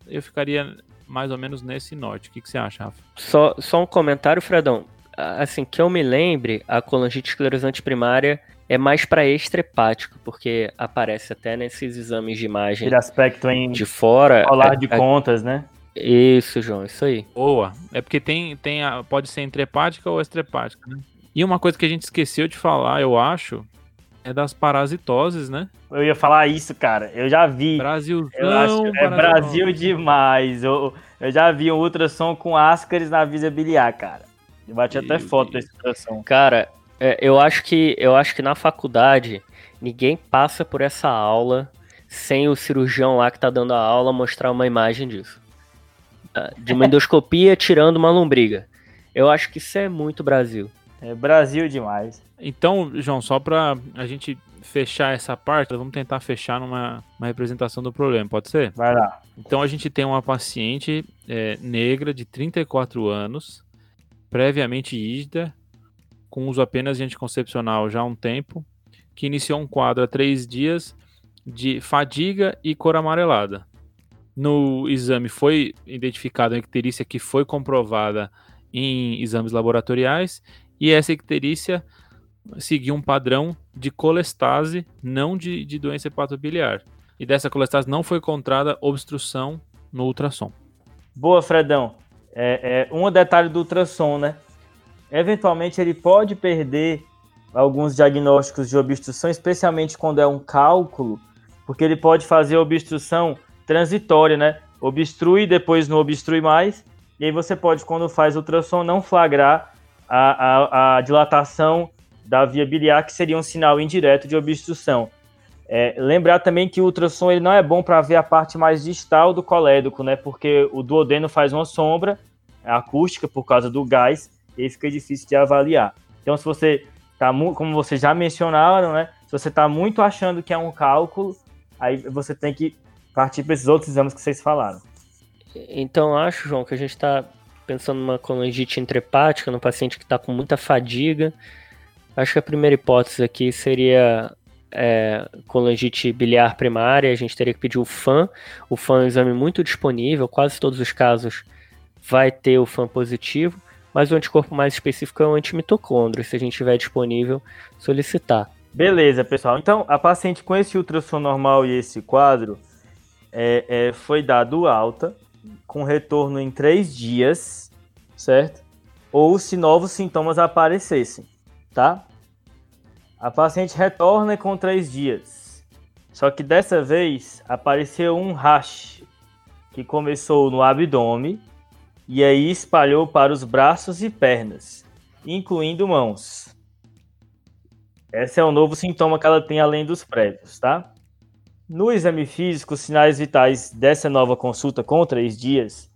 eu ficaria mais ou menos nesse norte. O que, que você acha, Rafa? Só, só um comentário, Fredão. Assim, que eu me lembre, a colangite esclerosante primária é mais para extrahepático, porque aparece até nesses exames de imagem Aquele aspecto em de fora. Falar é, de é, contas, né? Isso, João, isso aí. Boa. É porque tem, tem a, pode ser entrepática ou estrepática, né? E uma coisa que a gente esqueceu de falar, eu acho, é das parasitoses, né? Eu ia falar isso, cara. Eu já vi. Brasilzão, eu acho, é Brasil demais. Eu, eu já vi um ultrassom com ascaris na visa biliar, cara. Eu bati até foto desse ultrassom. Cara, é, eu acho que eu acho que na faculdade ninguém passa por essa aula sem o cirurgião lá que tá dando a aula mostrar uma imagem disso de uma endoscopia tirando uma lombriga. Eu acho que isso é muito Brasil. É Brasil demais. Então, João, só para a gente fechar essa parte, vamos tentar fechar numa uma representação do problema, pode ser? Vai lá. Então, a gente tem uma paciente é, negra de 34 anos, previamente ígida, com uso apenas de anticoncepcional já há um tempo, que iniciou um quadro há três dias de fadiga e cor amarelada. No exame foi identificada a icterícia que foi comprovada em exames laboratoriais e essa icterícia seguiu um padrão de colestase, não de, de doença hepatobiliar. E dessa colestase não foi encontrada obstrução no ultrassom. Boa, Fredão. É, é, um detalhe do ultrassom, né? Eventualmente ele pode perder alguns diagnósticos de obstrução, especialmente quando é um cálculo, porque ele pode fazer obstrução transitória, né? Obstrui, depois não obstrui mais. E aí você pode, quando faz ultrassom, não flagrar a, a, a dilatação da via biliar, que seria um sinal indireto de obstrução. É, lembrar também que o ultrassom ele não é bom para ver a parte mais distal do colédoco, né? Porque o duodeno faz uma sombra acústica por causa do gás e aí fica difícil de avaliar. Então, se você tá como vocês já mencionaram, né? Se você está muito achando que é um cálculo, aí você tem que partir para esses outros exames que vocês falaram. Então, acho, João, que a gente está pensando numa colangite intrahepática, num paciente que está com muita fadiga. Acho que a primeira hipótese aqui seria é, colangite biliar primária, a gente teria que pedir o FAM. O FAM é um exame muito disponível, quase todos os casos vai ter o FAM positivo, mas o anticorpo mais específico é o antimitocôndrio, se a gente tiver disponível, solicitar. Beleza, pessoal. Então, a paciente com esse ultrassom normal e esse quadro, é, é, foi dado alta, com retorno em três dias, certo? Ou se novos sintomas aparecessem, tá? A paciente retorna com três dias. Só que dessa vez apareceu um rash que começou no abdômen e aí espalhou para os braços e pernas, incluindo mãos. Esse é o novo sintoma que ela tem além dos prévios, tá? No exame físico, os sinais vitais dessa nova consulta com três dias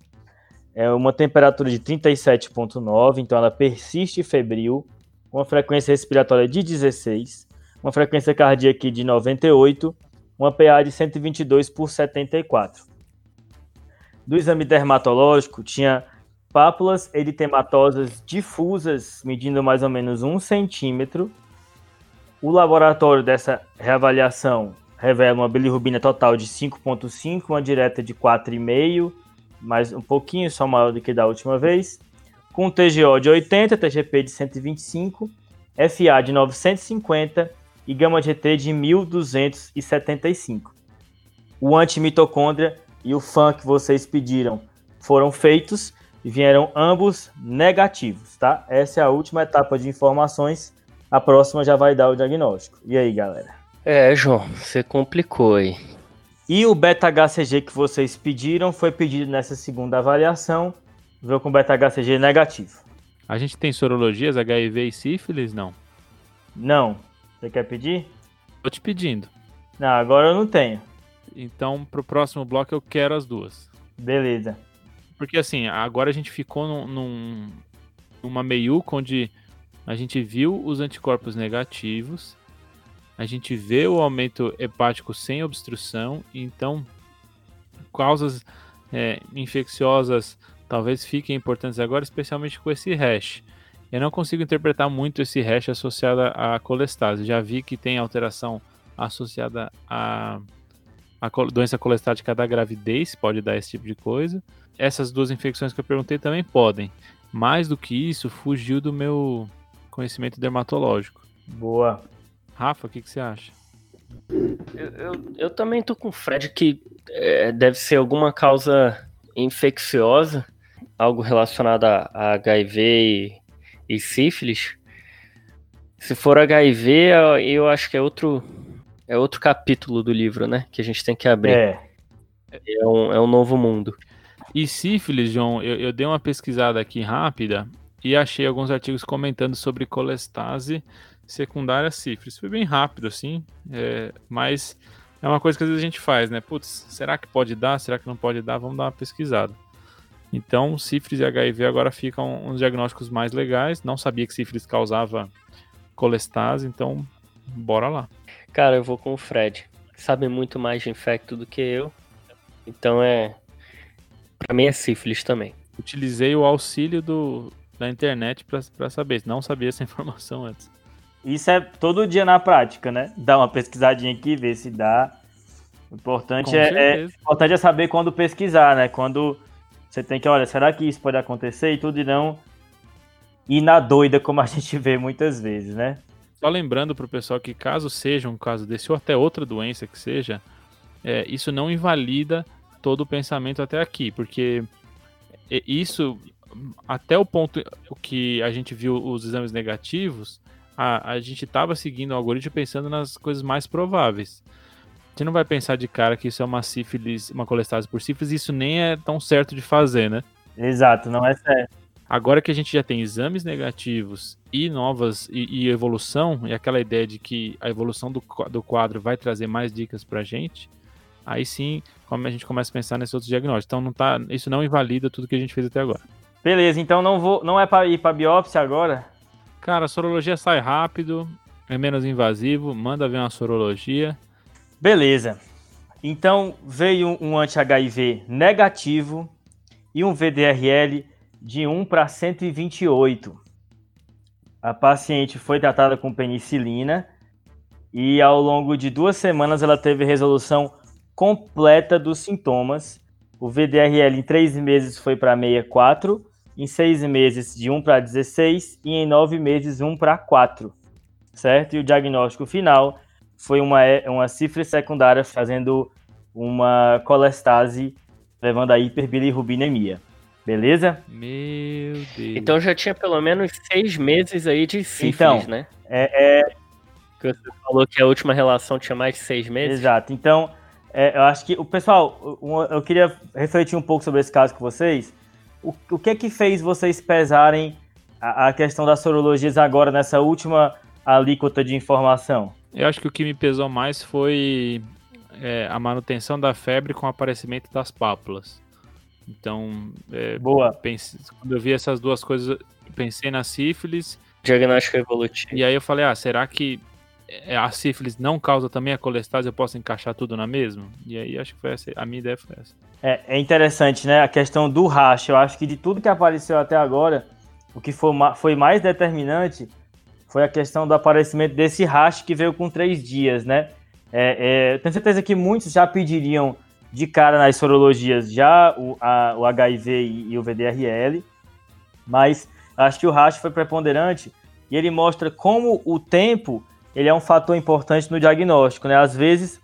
é uma temperatura de 37,9, então ela persiste febril, uma frequência respiratória de 16, uma frequência cardíaca de 98, uma PA de 122 por 74. Do exame dermatológico, tinha pápulas eritematosas difusas, medindo mais ou menos um centímetro. O laboratório dessa reavaliação revela uma bilirrubina total de 5,5, uma direta de 4,5, mais um pouquinho só maior do que da última vez, com TGO de 80, TGP de 125, FA de 950 e gama GT de 1275. O antimitocôndria e o FAN que vocês pediram foram feitos e vieram ambos negativos, tá? Essa é a última etapa de informações. A próxima já vai dar o diagnóstico. E aí, galera? É, João, você complicou aí. E o beta-HCG que vocês pediram foi pedido nessa segunda avaliação, veio com beta-HCG negativo. A gente tem sorologias HIV e sífilis? Não. Não. Você quer pedir? Tô te pedindo. Não, agora eu não tenho. Então, pro próximo bloco eu quero as duas. Beleza. Porque assim, agora a gente ficou num, num, numa meiuca onde a gente viu os anticorpos negativos, a gente vê o aumento hepático sem obstrução, então causas é, infecciosas talvez fiquem importantes agora, especialmente com esse hash. Eu não consigo interpretar muito esse hash associado à colestase. Já vi que tem alteração associada à, à doença colestática da gravidez, pode dar esse tipo de coisa. Essas duas infecções que eu perguntei também podem. Mais do que isso, fugiu do meu conhecimento dermatológico. Boa. Rafa, o que, que você acha? Eu, eu, eu, também tô com o Fred que é, deve ser alguma causa infecciosa, algo relacionado a, a HIV e, e, sífilis. Se for HIV, eu acho que é outro, é outro capítulo do livro, né? Que a gente tem que abrir. É. É um, é um novo mundo. E sífilis, João, eu, eu dei uma pesquisada aqui rápida e achei alguns artigos comentando sobre colestase secundária sífilis. Foi bem rápido, assim, é, mas é uma coisa que às vezes a gente faz, né? Putz, será que pode dar? Será que não pode dar? Vamos dar uma pesquisada. Então, sífilis e HIV agora ficam uns diagnósticos mais legais. Não sabia que sífilis causava colestase, então bora lá. Cara, eu vou com o Fred. Sabe muito mais de infecto do que eu. Então é. Pra mim é sífilis também. Utilizei o auxílio do, da internet para saber. Não sabia essa informação antes. Isso é todo dia na prática, né? Dá uma pesquisadinha aqui, ver se dá. O importante é, é, importante é saber quando pesquisar, né? Quando você tem que, olha, será que isso pode acontecer e tudo e não ir na doida como a gente vê muitas vezes, né? Só lembrando para o pessoal que caso seja um caso desse ou até outra doença que seja, é, isso não invalida todo o pensamento até aqui, porque isso até o ponto que a gente viu os exames negativos, a, a gente estava seguindo o algoritmo pensando nas coisas mais prováveis. Você não vai pensar de cara que isso é uma sífilis, uma colestase por sífilis, isso nem é tão certo de fazer, né? Exato, não é certo. Agora que a gente já tem exames negativos e novas e, e evolução, e aquela ideia de que a evolução do, do quadro vai trazer mais dicas pra gente, aí sim como a gente começa a pensar nesses outros diagnósticos. Então não tá, isso não invalida tudo que a gente fez até agora. Beleza, então não vou, não é para ir para biópsia agora? Cara, a sorologia sai rápido, é menos invasivo, manda ver uma sorologia. Beleza. Então veio um anti-HIV negativo e um VDRL de 1 para 128. A paciente foi tratada com penicilina e ao longo de duas semanas ela teve resolução completa dos sintomas. O VDRL em três meses foi para 64 em seis meses de 1 para 16 e em nove meses 1 para 4, certo? E o diagnóstico final foi uma, uma cifra secundária fazendo uma colestase, levando a hiperbilirrubinemia. Beleza? Meu Deus. Então já tinha pelo menos seis meses aí de sífilis, então, né? É, é... Que você falou que a última relação tinha mais de seis meses. Exato. Então, é, eu acho que o pessoal, eu queria refletir um pouco sobre esse caso com vocês o, o que é que fez vocês pesarem a, a questão das sorologias agora nessa última alíquota de informação? Eu acho que o que me pesou mais foi é, a manutenção da febre com o aparecimento das pápulas. Então, é, Boa. Pense, quando eu vi essas duas coisas, pensei na sífilis. Diagnóstico evolutivo. E aí eu falei, ah, será que a sífilis não causa também a colestase? Eu posso encaixar tudo na mesma? E aí acho que foi essa, a minha ideia foi essa. É, é interessante, né? A questão do racha. Eu acho que de tudo que apareceu até agora, o que foi, foi mais determinante foi a questão do aparecimento desse racha que veio com três dias, né? É, é, tenho certeza que muitos já pediriam de cara nas sorologias já o, a, o HIV e, e, o VDRL, mas acho que o racha foi preponderante e ele mostra como o tempo ele é um fator importante no diagnóstico, né? Às vezes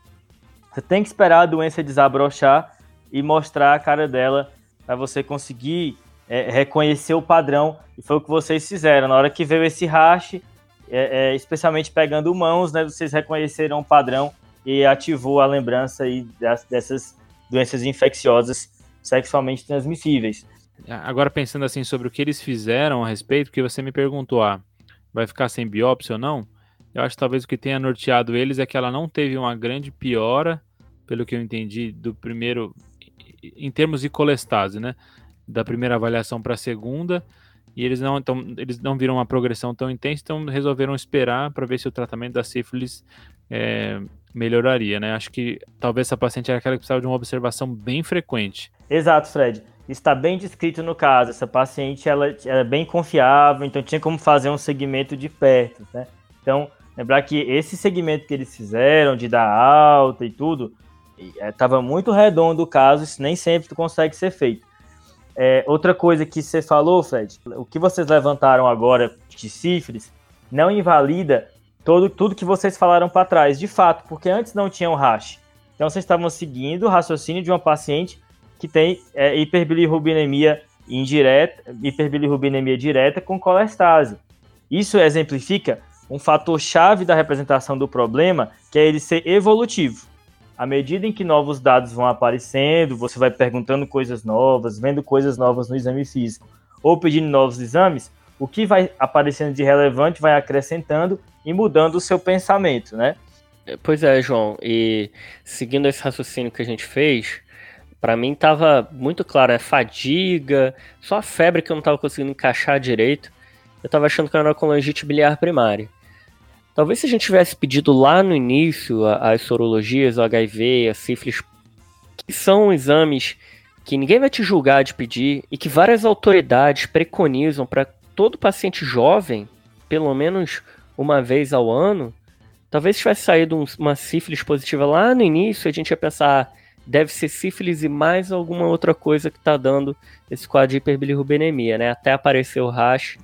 você tem que esperar a doença desabrochar e mostrar a cara dela para você conseguir é, reconhecer o padrão e foi o que vocês fizeram na hora que veio esse rache, é, é, especialmente pegando mãos, né? Vocês reconheceram o padrão e ativou a lembrança aí dessas doenças infecciosas sexualmente transmissíveis. Agora pensando assim sobre o que eles fizeram a respeito, que você me perguntou, ah, vai ficar sem biópsia ou não? Eu acho que talvez o que tenha norteado eles é que ela não teve uma grande piora, pelo que eu entendi, do primeiro, em termos de colestase, né? Da primeira avaliação para a segunda, e eles não, então, eles não viram uma progressão tão intensa, então resolveram esperar para ver se o tratamento da sífilis é, melhoraria, né? Acho que talvez essa paciente era aquela que precisava de uma observação bem frequente. Exato, Fred. Está bem descrito no caso. Essa paciente ela, ela é bem confiável, então tinha como fazer um segmento de perto, né? Então, lembrar que esse segmento que eles fizeram de dar alta e tudo, estava é, muito redondo o caso, isso nem sempre consegue ser feito. É, outra coisa que você falou, Fred, o que vocês levantaram agora de sífilis não invalida todo, tudo que vocês falaram para trás, de fato, porque antes não tinha um hash. Então vocês estavam seguindo o raciocínio de uma paciente que tem é, hiperbilirrubinemia indireta, hiperbilirrubinemia direta com colestase. Isso exemplifica um fator chave da representação do problema, que é ele ser evolutivo. À medida em que novos dados vão aparecendo, você vai perguntando coisas novas, vendo coisas novas no exame físico, ou pedindo novos exames, o que vai aparecendo de relevante vai acrescentando e mudando o seu pensamento, né? Pois é, João, e seguindo esse raciocínio que a gente fez, para mim tava muito claro, é fadiga, só a febre que eu não tava conseguindo encaixar direito. Eu tava achando que era colangite biliar primária. Talvez se a gente tivesse pedido lá no início as sorologias, o HIV, a sífilis, que são exames que ninguém vai te julgar de pedir e que várias autoridades preconizam para todo paciente jovem, pelo menos uma vez ao ano, talvez tivesse saído um, uma sífilis positiva lá no início, a gente ia pensar, deve ser sífilis e mais alguma outra coisa que está dando esse quadro de hiperbilirrubinemia, né? Até aparecer o rash.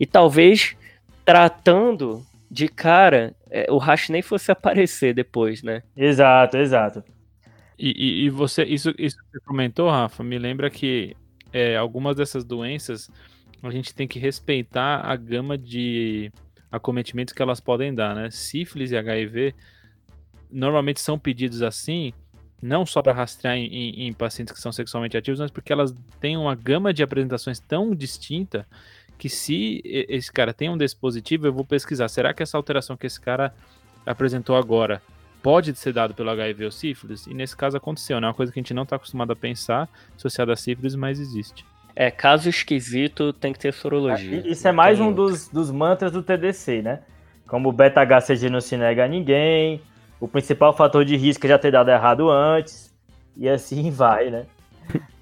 E talvez tratando de cara, é, o rash nem fosse aparecer depois, né? Exato, exato. E, e, e você, isso, isso que você comentou, Rafa, me lembra que é, algumas dessas doenças a gente tem que respeitar a gama de acometimentos que elas podem dar, né? Sífilis e HIV normalmente são pedidos assim, não só para rastrear em, em, em, pacientes que são sexualmente ativos, mas porque elas têm uma gama de apresentações tão distinta que se esse cara tem um dispositivo, eu vou pesquisar, será que essa alteração que esse cara apresentou agora pode ser dado pelo HIV ou sífilis? E nesse caso aconteceu, né? É uma coisa que a gente não está acostumado a pensar associada a sífilis, mas existe. É, caso esquisito, tem que ter sorologia. É, isso é mais um dos, dos mantras do TDC, né? Como o beta-HCG não se nega a ninguém, o principal fator de risco é já ter dado errado antes, e assim vai, né?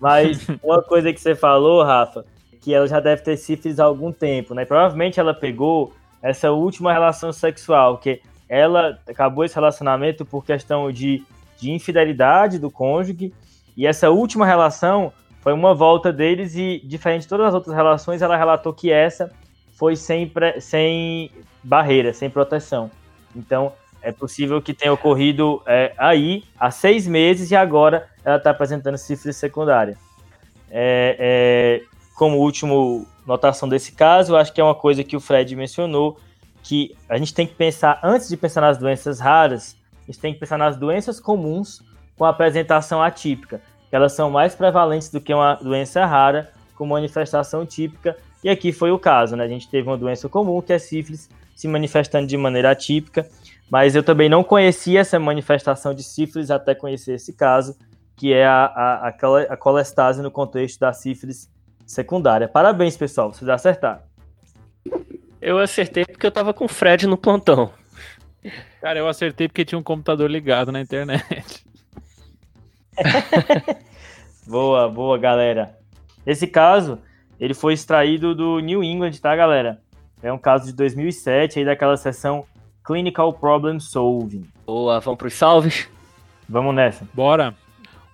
Mas uma coisa que você falou, Rafa, que ela já deve ter sífilis há algum tempo, né? Provavelmente ela pegou essa última relação sexual, que ela acabou esse relacionamento por questão de, de infidelidade do cônjuge, e essa última relação foi uma volta deles e, diferente de todas as outras relações, ela relatou que essa foi sem, sem barreira, sem proteção. Então, é possível que tenha ocorrido é, aí há seis meses e agora ela está apresentando sífilis secundária. É, é, como último notação desse caso, acho que é uma coisa que o Fred mencionou, que a gente tem que pensar, antes de pensar nas doenças raras, a gente tem que pensar nas doenças comuns com apresentação atípica que elas são mais prevalentes do que uma doença rara com manifestação típica, e aqui foi o caso, né? A gente teve uma doença comum, que é sífilis, se manifestando de maneira atípica. mas eu também não conhecia essa manifestação de sífilis até conhecer esse caso, que é a, a, a colestase no contexto da sífilis secundária. Parabéns, pessoal, vocês acertaram. Eu acertei porque eu tava com o Fred no plantão. Cara, eu acertei porque tinha um computador ligado na internet. boa, boa, galera. Esse caso, ele foi extraído do New England, tá, galera? É um caso de 2007, aí daquela sessão Clinical Problem Solving. Boa, vamos pros salves? Vamos nessa. Bora.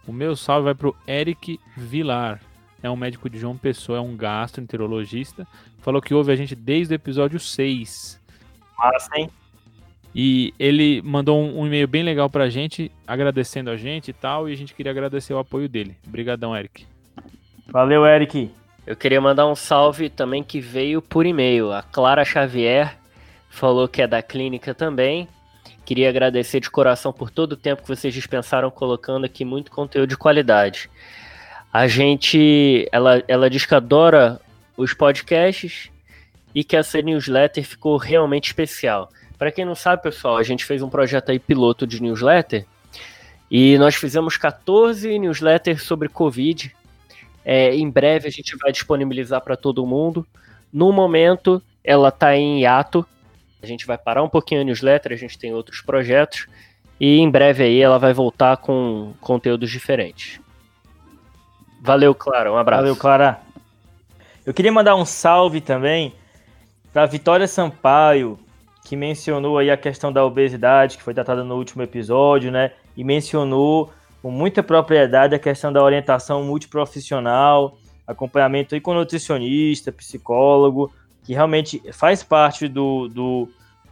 O meu salve vai pro Eric Vilar. É um médico de João Pessoa, é um gastroenterologista. Falou que ouve a gente desde o episódio 6. Massa, hein? E ele mandou um, um, e-mail bem legal pra gente, agradecendo a gente e tal, e a gente queria agradecer o apoio dele. Obrigadão, Eric. Valeu, Eric. Eu queria mandar um salve também que veio por e-mail. A Clara Xavier falou que é da clínica também. Queria agradecer de coração por todo o tempo que vocês dispensaram colocando aqui muito conteúdo de qualidade. A gente, ela, ela diz que adora os podcasts e que essa newsletter ficou realmente especial. Para quem não sabe, pessoal, a gente fez um projeto aí piloto de newsletter e nós fizemos 14 newsletters sobre Covid. É, em breve a gente vai disponibilizar para todo mundo. No momento, ela está em hiato. A gente vai parar um pouquinho a newsletter, a gente tem outros projetos. E em breve aí ela vai voltar com conteúdos diferentes. Valeu, Clara. Um abraço. Valeu, Clara. Eu queria mandar um salve também para Vitória Sampaio, que mencionou aí a questão da obesidade, que foi tratada no último episódio, né? E mencionou com muita propriedade a questão da orientação multiprofissional, acompanhamento aí com nutricionista, psicólogo, que realmente faz parte do, do,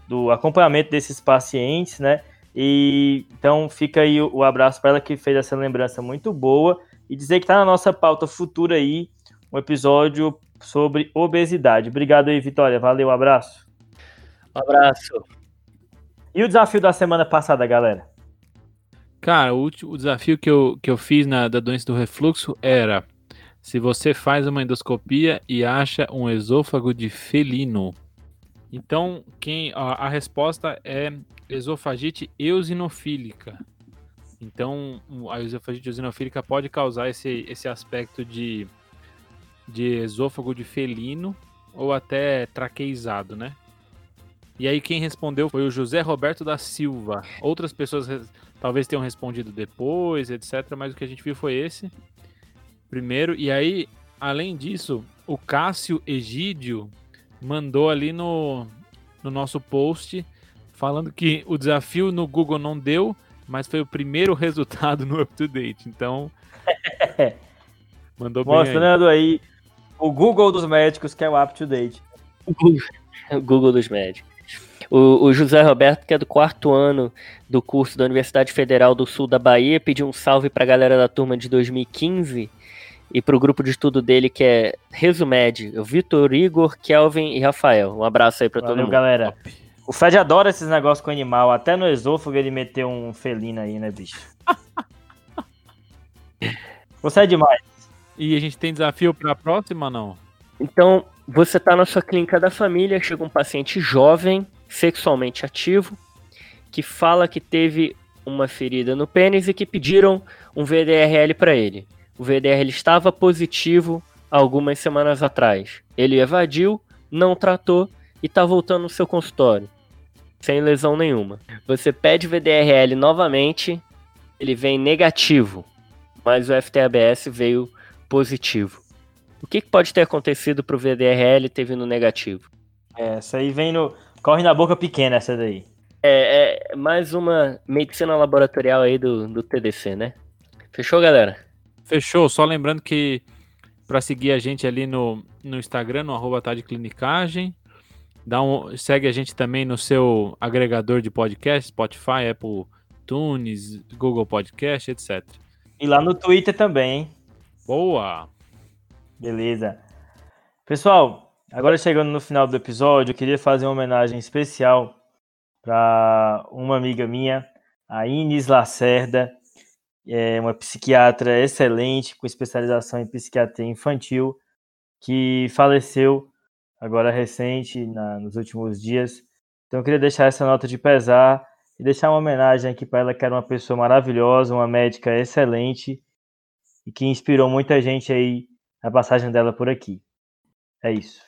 do acompanhamento desses pacientes, né? E então fica aí o, abraço para ela que fez essa lembrança muito boa e dizer que está na nossa pauta futura aí um episódio sobre obesidade. Obrigado aí, Vitória. Valeu, abraço. Um abraço. E o desafio da semana passada, galera? Cara, o, último, o desafio que eu, que eu fiz na da doença do refluxo era se você faz uma endoscopia e acha um esôfago de felino. Então, quem a, a resposta é esofagite eosinofílica. Então, a esofagite eosinofílica pode causar esse, esse aspecto de, de esôfago de felino ou até traqueizado, né? E aí quem respondeu foi o José Roberto da Silva. Outras pessoas talvez tenham respondido depois, etc. Mas o que a gente viu foi esse primeiro. E aí, além disso, o Cássio Egídio mandou ali no, no nosso post falando que o desafio no Google não deu, mas foi o primeiro resultado no Up to Date. Então, mandou Mostrando aí. aí. o Google dos médicos, que é o Up to Date. O Google dos médicos. O, o, José Roberto, que é do quarto ano do curso da Universidade Federal do Sul da Bahia, pediu um salve para a galera da turma de 2015 e para o grupo de estudo dele, que é Resumed, o Vitor, Igor, Kelvin e Rafael. Um abraço aí para todo mundo. galera. O Fred adora esses negócios com animal. Até no esôfago ele meteu um felino aí, né, bicho? Você é demais. E a gente tem desafio para a próxima, não? Então, você está na sua clínica da família, chega um paciente jovem, sexualmente ativo, que fala que teve uma ferida no pênis e que pediram um VDRL para ele. O VDRL estava positivo algumas semanas atrás. Ele evadiu, não tratou e está voltando no seu consultório, sem lesão nenhuma. Você pede VDRL novamente, ele vem negativo, mas o FTABS veio positivo. O que, que pode ter acontecido para o VDRL ter vindo negativo? É, essa aí vem no, Corre na boca pequena essa daí. É, é mais uma medicina laboratorial aí do, do TDC, né? Fechou, galera? Fechou. Só lembrando que para seguir a gente ali no, no Instagram, no arroba Clinicagem. Dá um, segue a gente também no seu agregador de podcast, Spotify, Apple Tunes, Google Podcast, etc. E lá no Twitter também, hein? Boa! Beleza. Pessoal, Agora chegando no final do episódio, eu queria fazer uma homenagem especial para uma amiga minha, a Inês Lacerda, é uma psiquiatra excelente com especialização em psiquiatria infantil, que faleceu agora recente, na, nos últimos dias. Então eu queria deixar essa nota de pesar e deixar uma homenagem aqui para ela, que era uma pessoa maravilhosa, uma médica excelente e que inspirou muita gente aí na passagem dela por aqui. É isso.